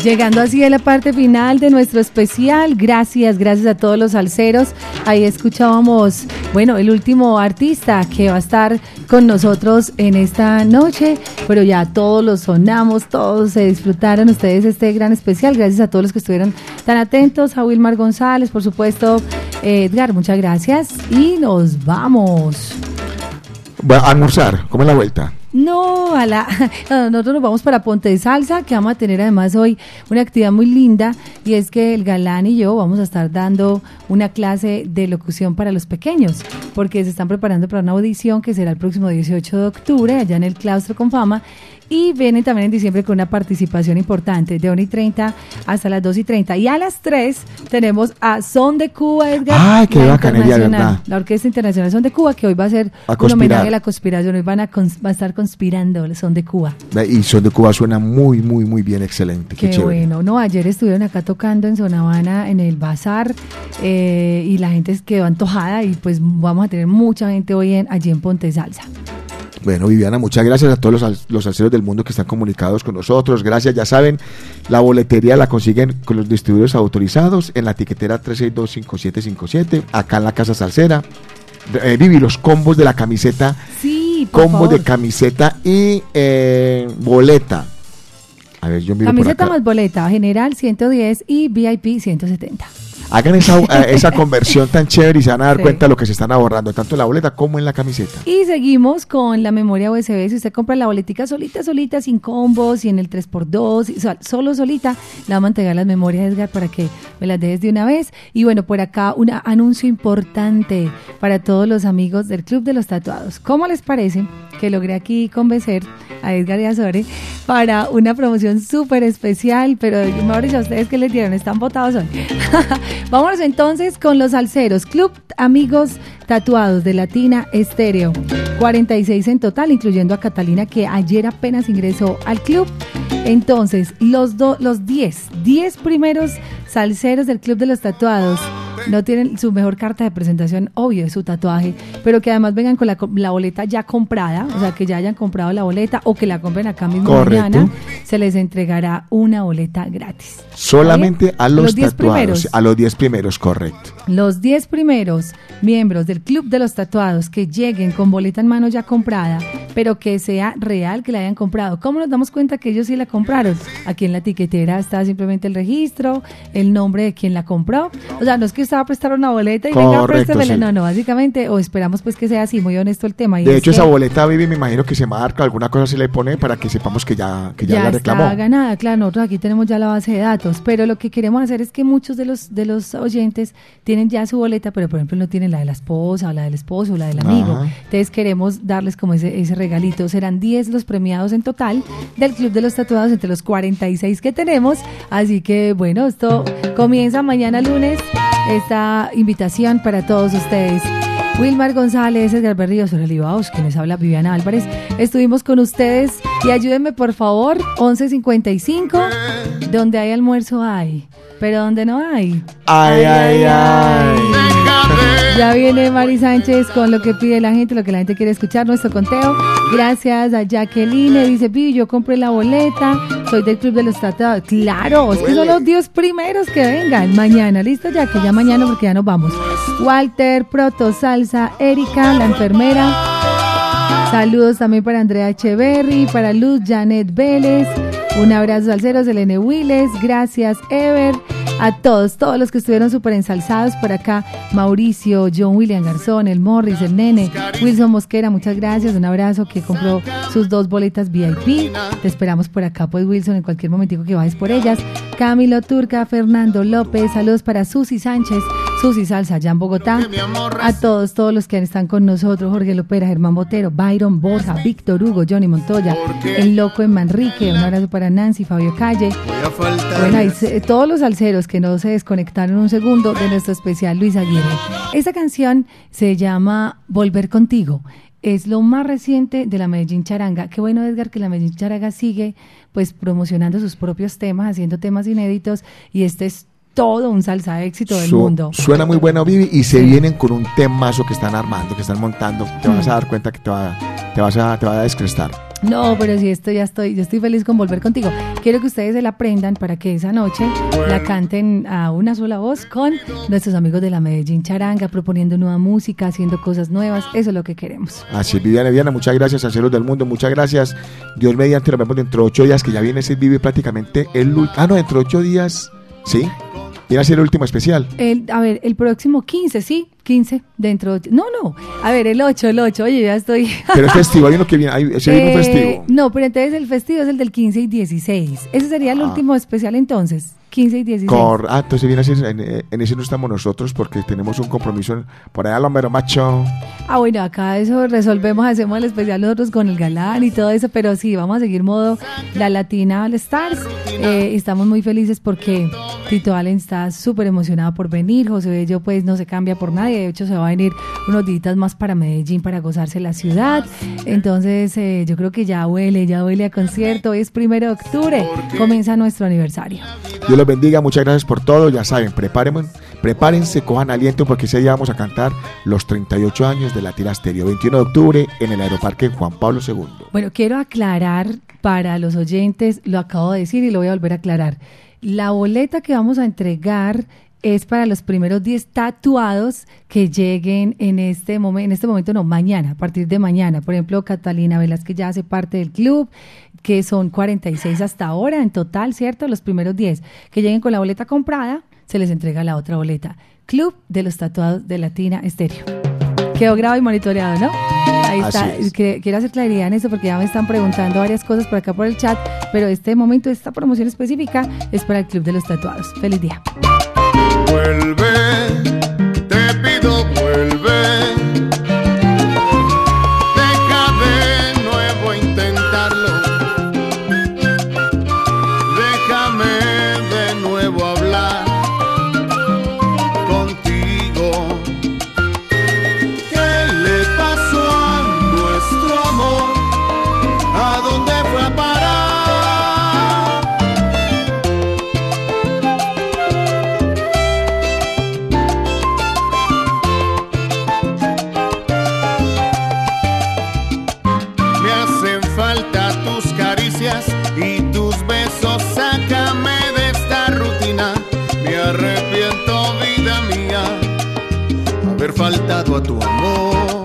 Llegando así a la parte final de nuestro especial, gracias, gracias a todos los salseros. Ahí escuchábamos, bueno, el último artista que va a estar con nosotros en esta noche, pero ya todos los sonamos, todos se disfrutaron ustedes este gran especial. Gracias a todos los que estuvieron tan atentos, a Wilmar González, por supuesto, eh, Edgar, muchas gracias y nos vamos. Va a almorzar, ¿cómo es la vuelta? No, a la, nosotros nos vamos para Ponte de Salsa, que vamos a tener además hoy una actividad muy linda y es que el galán y yo vamos a estar dando una clase de locución para los pequeños, porque se están preparando para una audición que será el próximo 18 de octubre allá en el Claustro con Fama y vienen también en diciembre con una participación importante de 1 y 30 hasta las 2 y 30 y a las 3 tenemos a Son de Cuba, Edgar. Ay, qué bacanería, ¿verdad? La Orquesta Internacional Son de Cuba, que hoy va a ser A un homenaje a la conspiración, hoy van a, cons- va a estar conspirando el Son de Cuba. Y Son de Cuba suena muy, muy, muy bien, excelente. Qué, Qué, bueno, no, ayer estuvieron acá tocando en Zona Habana en el bazar eh, y la gente quedó antojada y pues vamos a tener mucha gente hoy en, allí en Ponte Salsa. Bueno, Viviana, muchas gracias a todos los, al- los salseros del mundo que están comunicados con nosotros. Gracias, ya saben, la boletería la consiguen con los distribuidores autorizados en la etiquetera 3625757, acá en la Casa Salsera. Eh, Vivi, los combos de la camiseta, Sí, por combos de camiseta y eh, boleta. A ver, yo miro por Camiseta acá. más boleta, general 110 y VIP 170. Hagan esa, eh, esa conversión tan chévere y se van a dar Sí. cuenta de lo que se están ahorrando, tanto en la boleta como en la camiseta. Y seguimos con la memoria USB. Si usted compra la boletica solita, solita, sin combos y en el 3x2, y so- solo solita, la vamos a entregar las memorias, Edgar, para que me las dejes de una vez. Y bueno, por acá un anuncio importante para todos los amigos del Club de los Tatuados. ¿Cómo les parece que logré aquí convencer a Edgar y a Sore para una promoción súper especial? Pero mejor dicho, ¿a ustedes qué les dieron? Están votados hoy. Vámonos entonces con los alceros. Club Amigos Tatuados de Latina Estéreo. 46 en total, incluyendo a Catalina, que ayer apenas ingresó al club. Entonces, los, do- los 10, 10 primeros salseros del Club de los Tatuados no tienen su mejor carta de presentación, obvio, es su tatuaje, pero que además vengan con la, la boleta ya comprada, o sea, que ya hayan comprado la boleta o que la compren acá mismo Correcto. mañana, se les entregará una boleta gratis. Solamente a los, 10 tatuados, primeros. a los 10 primeros, correcto. Los 10 primeros miembros del Club de los Tatuados que lleguen con boleta en mano ya comprada pero que sea real que la hayan comprado. ¿Cómo nos damos cuenta que ellos sí la compraron? Aquí en la etiquetera está simplemente el registro, el nombre de quien la compró. O sea, no es que a prestar una boleta y venga, Correcto, préstemela. sí. No, no, básicamente, o esperamos pues que sea así, muy honesto el tema. y De es hecho, que esa boleta, Vivi, me imagino que se marca, alguna cosa se le pone para que sepamos que ya, que ya, ya la reclamó. está ganada, claro, nosotros aquí tenemos ya la base de datos, pero lo que queremos hacer es que muchos de los de los oyentes tienen ya su boleta, pero por ejemplo no tienen la de la esposa o la del esposo o la del amigo. Ajá. Entonces queremos darles como ese, ese regalito. Serán 10 los premiados en total del Club de los Tatuados entre los 46 que tenemos. Así que bueno, esto comienza mañana lunes, esta invitación para todos ustedes. Wilmar González, Edgar Berrío, Sora Libaos, quienes habla Viviana Álvarez. Estuvimos con ustedes y ayúdenme por favor, 11.55, donde hay almuerzo hay, pero donde no hay. Ay, ay, ay. Ya viene Mari Sánchez con lo que pide la gente, lo que la gente quiere escuchar, nuestro conteo. Gracias a Jacqueline, dice, Vivi, yo compré la boleta, soy del Club de los Tatuados. Claro, es que son los 10 primeros que vengan mañana, listo ya, que ya mañana porque ya nos vamos. Walter, Proto, Salsa, Erika, la enfermera. Saludos también para Andrea Echeverry, para Luz Janet Vélez. Un abrazo al cero, Selene Willes. Gracias, Ever. A todos, todos los que estuvieron súper ensalzados por acá. Mauricio, John William Garzón, el Morris, el Nene, Wilson Mosquera, muchas gracias. Un abrazo que compró sus dos boletas VIP. Te esperamos por acá, pues Wilson, en cualquier momentico que vayas por ellas. Camilo Turca, Fernando López, saludos para Susi Sánchez, Susi Salsa, allá en Bogotá. A todos, todos los que están con nosotros, Jorge Lopera, Germán Botero, Byron Borja, Víctor Hugo, Johnny Montoya, El Loco en Manrique, un abrazo para Nancy, Fabio Calle. Bueno, se- todos los alceros que no se desconectaron un segundo de nuestro especial Luis Aguirre. Esta canción se llama Volver contigo. Es lo más reciente de la Medellín Charanga. Qué bueno, Edgar, que la Medellín Charanga sigue pues promocionando sus propios temas, haciendo temas inéditos y este es todo un salsa éxito del Su- mundo. Suena muy bueno, Vivi, y se vienen con un temazo que están armando, que están montando. Te vas a dar cuenta que te va, te vas a, te va a descrestar. No, pero si esto ya estoy, yo estoy feliz con volver contigo. Quiero que ustedes se la aprendan para que esa noche la canten a una sola voz con nuestros amigos de la Medellín Charanga, proponiendo nueva música, haciendo cosas nuevas. Eso es lo que queremos. Así es, Viviana, Viviana, muchas gracias, Aceros del Mundo, muchas gracias. Dios mediante, nos vemos dentro de ocho días, que ya viene ese Vivi prácticamente el ul- Ah, no, dentro de ocho días, ¿sí? Viene a ser el último especial. El, a ver, el próximo 15, sí, 15, dentro. de- No, no. A ver, el 8, el 8. Oye, ya estoy. Pero es festivo, hay uno que viene, hay, viene un Eh, festivo. No, pero entonces el festivo es el del 15 y 16. Ese sería el Ah. último especial entonces. 15 y 16. Cor- ah, entonces viene a ser, en, en ese no estamos nosotros porque tenemos un compromiso en- por allá, Lomero Macho. Ah, bueno, acá eso resolvemos, hacemos el especial nosotros con el galán y todo eso, pero sí, vamos a seguir modo la Latina All Stars. Eh, estamos muy felices porque Tito Allen está súper emocionado por venir, José Bello pues no se cambia por nadie, de hecho se va a venir unos días más para Medellín para gozarse la ciudad. Entonces eh, yo creo que ya huele, ya huele a concierto, hoy es primero de octubre, comienza nuestro aniversario. Dios los bendiga, muchas gracias por todo. Ya saben, prepárense, prepárense, cojan aliento porque ese día vamos a cantar los 38 años de la Tira Stereo, 21 de octubre en el Aeroparque Juan Pablo II. Bueno, quiero aclarar para los oyentes, lo acabo de decir y lo voy a volver a aclarar. La boleta que vamos a entregar es para los primeros 10 tatuados que lleguen en este momento, en este momento no, mañana, a partir de mañana. Por ejemplo, Catalina Velázquez ya hace parte del club, que son 46 hasta ahora en total, ¿cierto? Los primeros 10 que lleguen con la boleta comprada, se les entrega la otra boleta. Club de los Tatuados de Latina Estéreo. Quedó grabado y monitoreado, ¿no? Ahí está. es. Quiero hacer claridad en eso porque ya me están preguntando varias cosas por acá por el chat, pero este momento, esta promoción específica es para el Club de los Tatuados. Feliz día. Vuelve, y tus besos, sácame de esta rutina. Me arrepiento, vida mía, haber faltado a tu amor.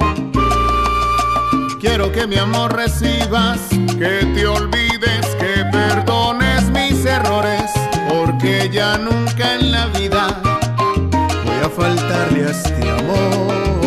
Quiero que mi amor recibas, que te olvides, que perdones mis errores, porque ya nunca en la vida voy a faltarle a este amor.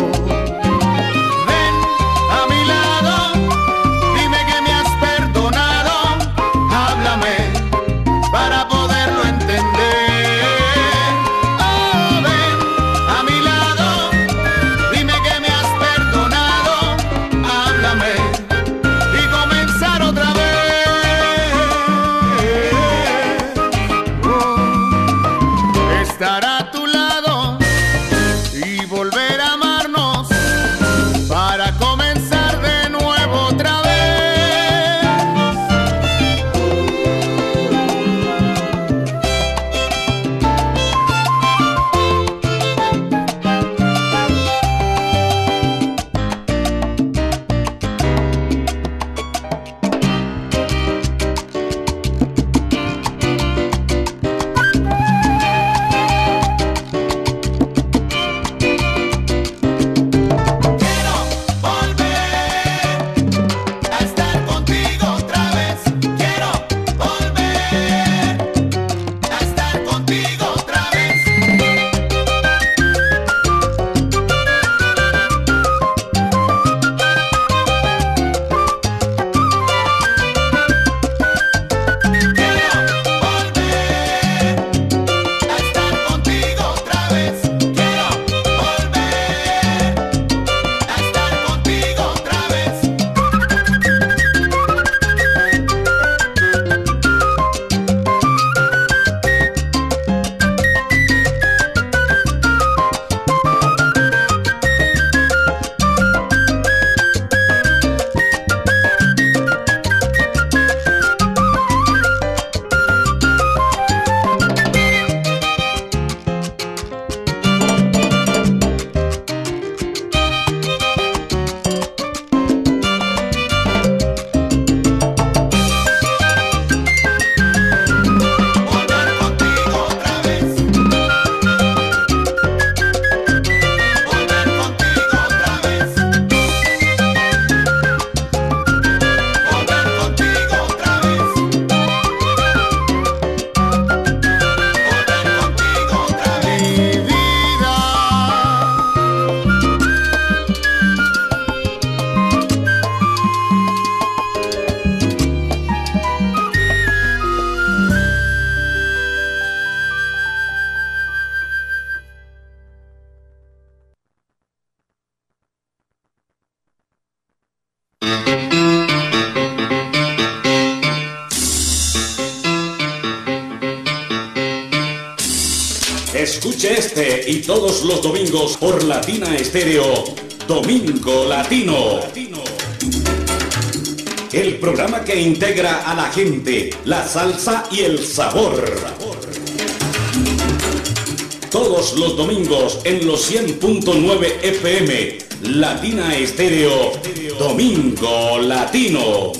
Escuche este y todos los domingos por Latina Estéreo, Domingo Latino. El programa que integra a la gente, la salsa y el sabor. Todos los domingos en los 100.9 FM, Latina Estéreo, Domingo Latino.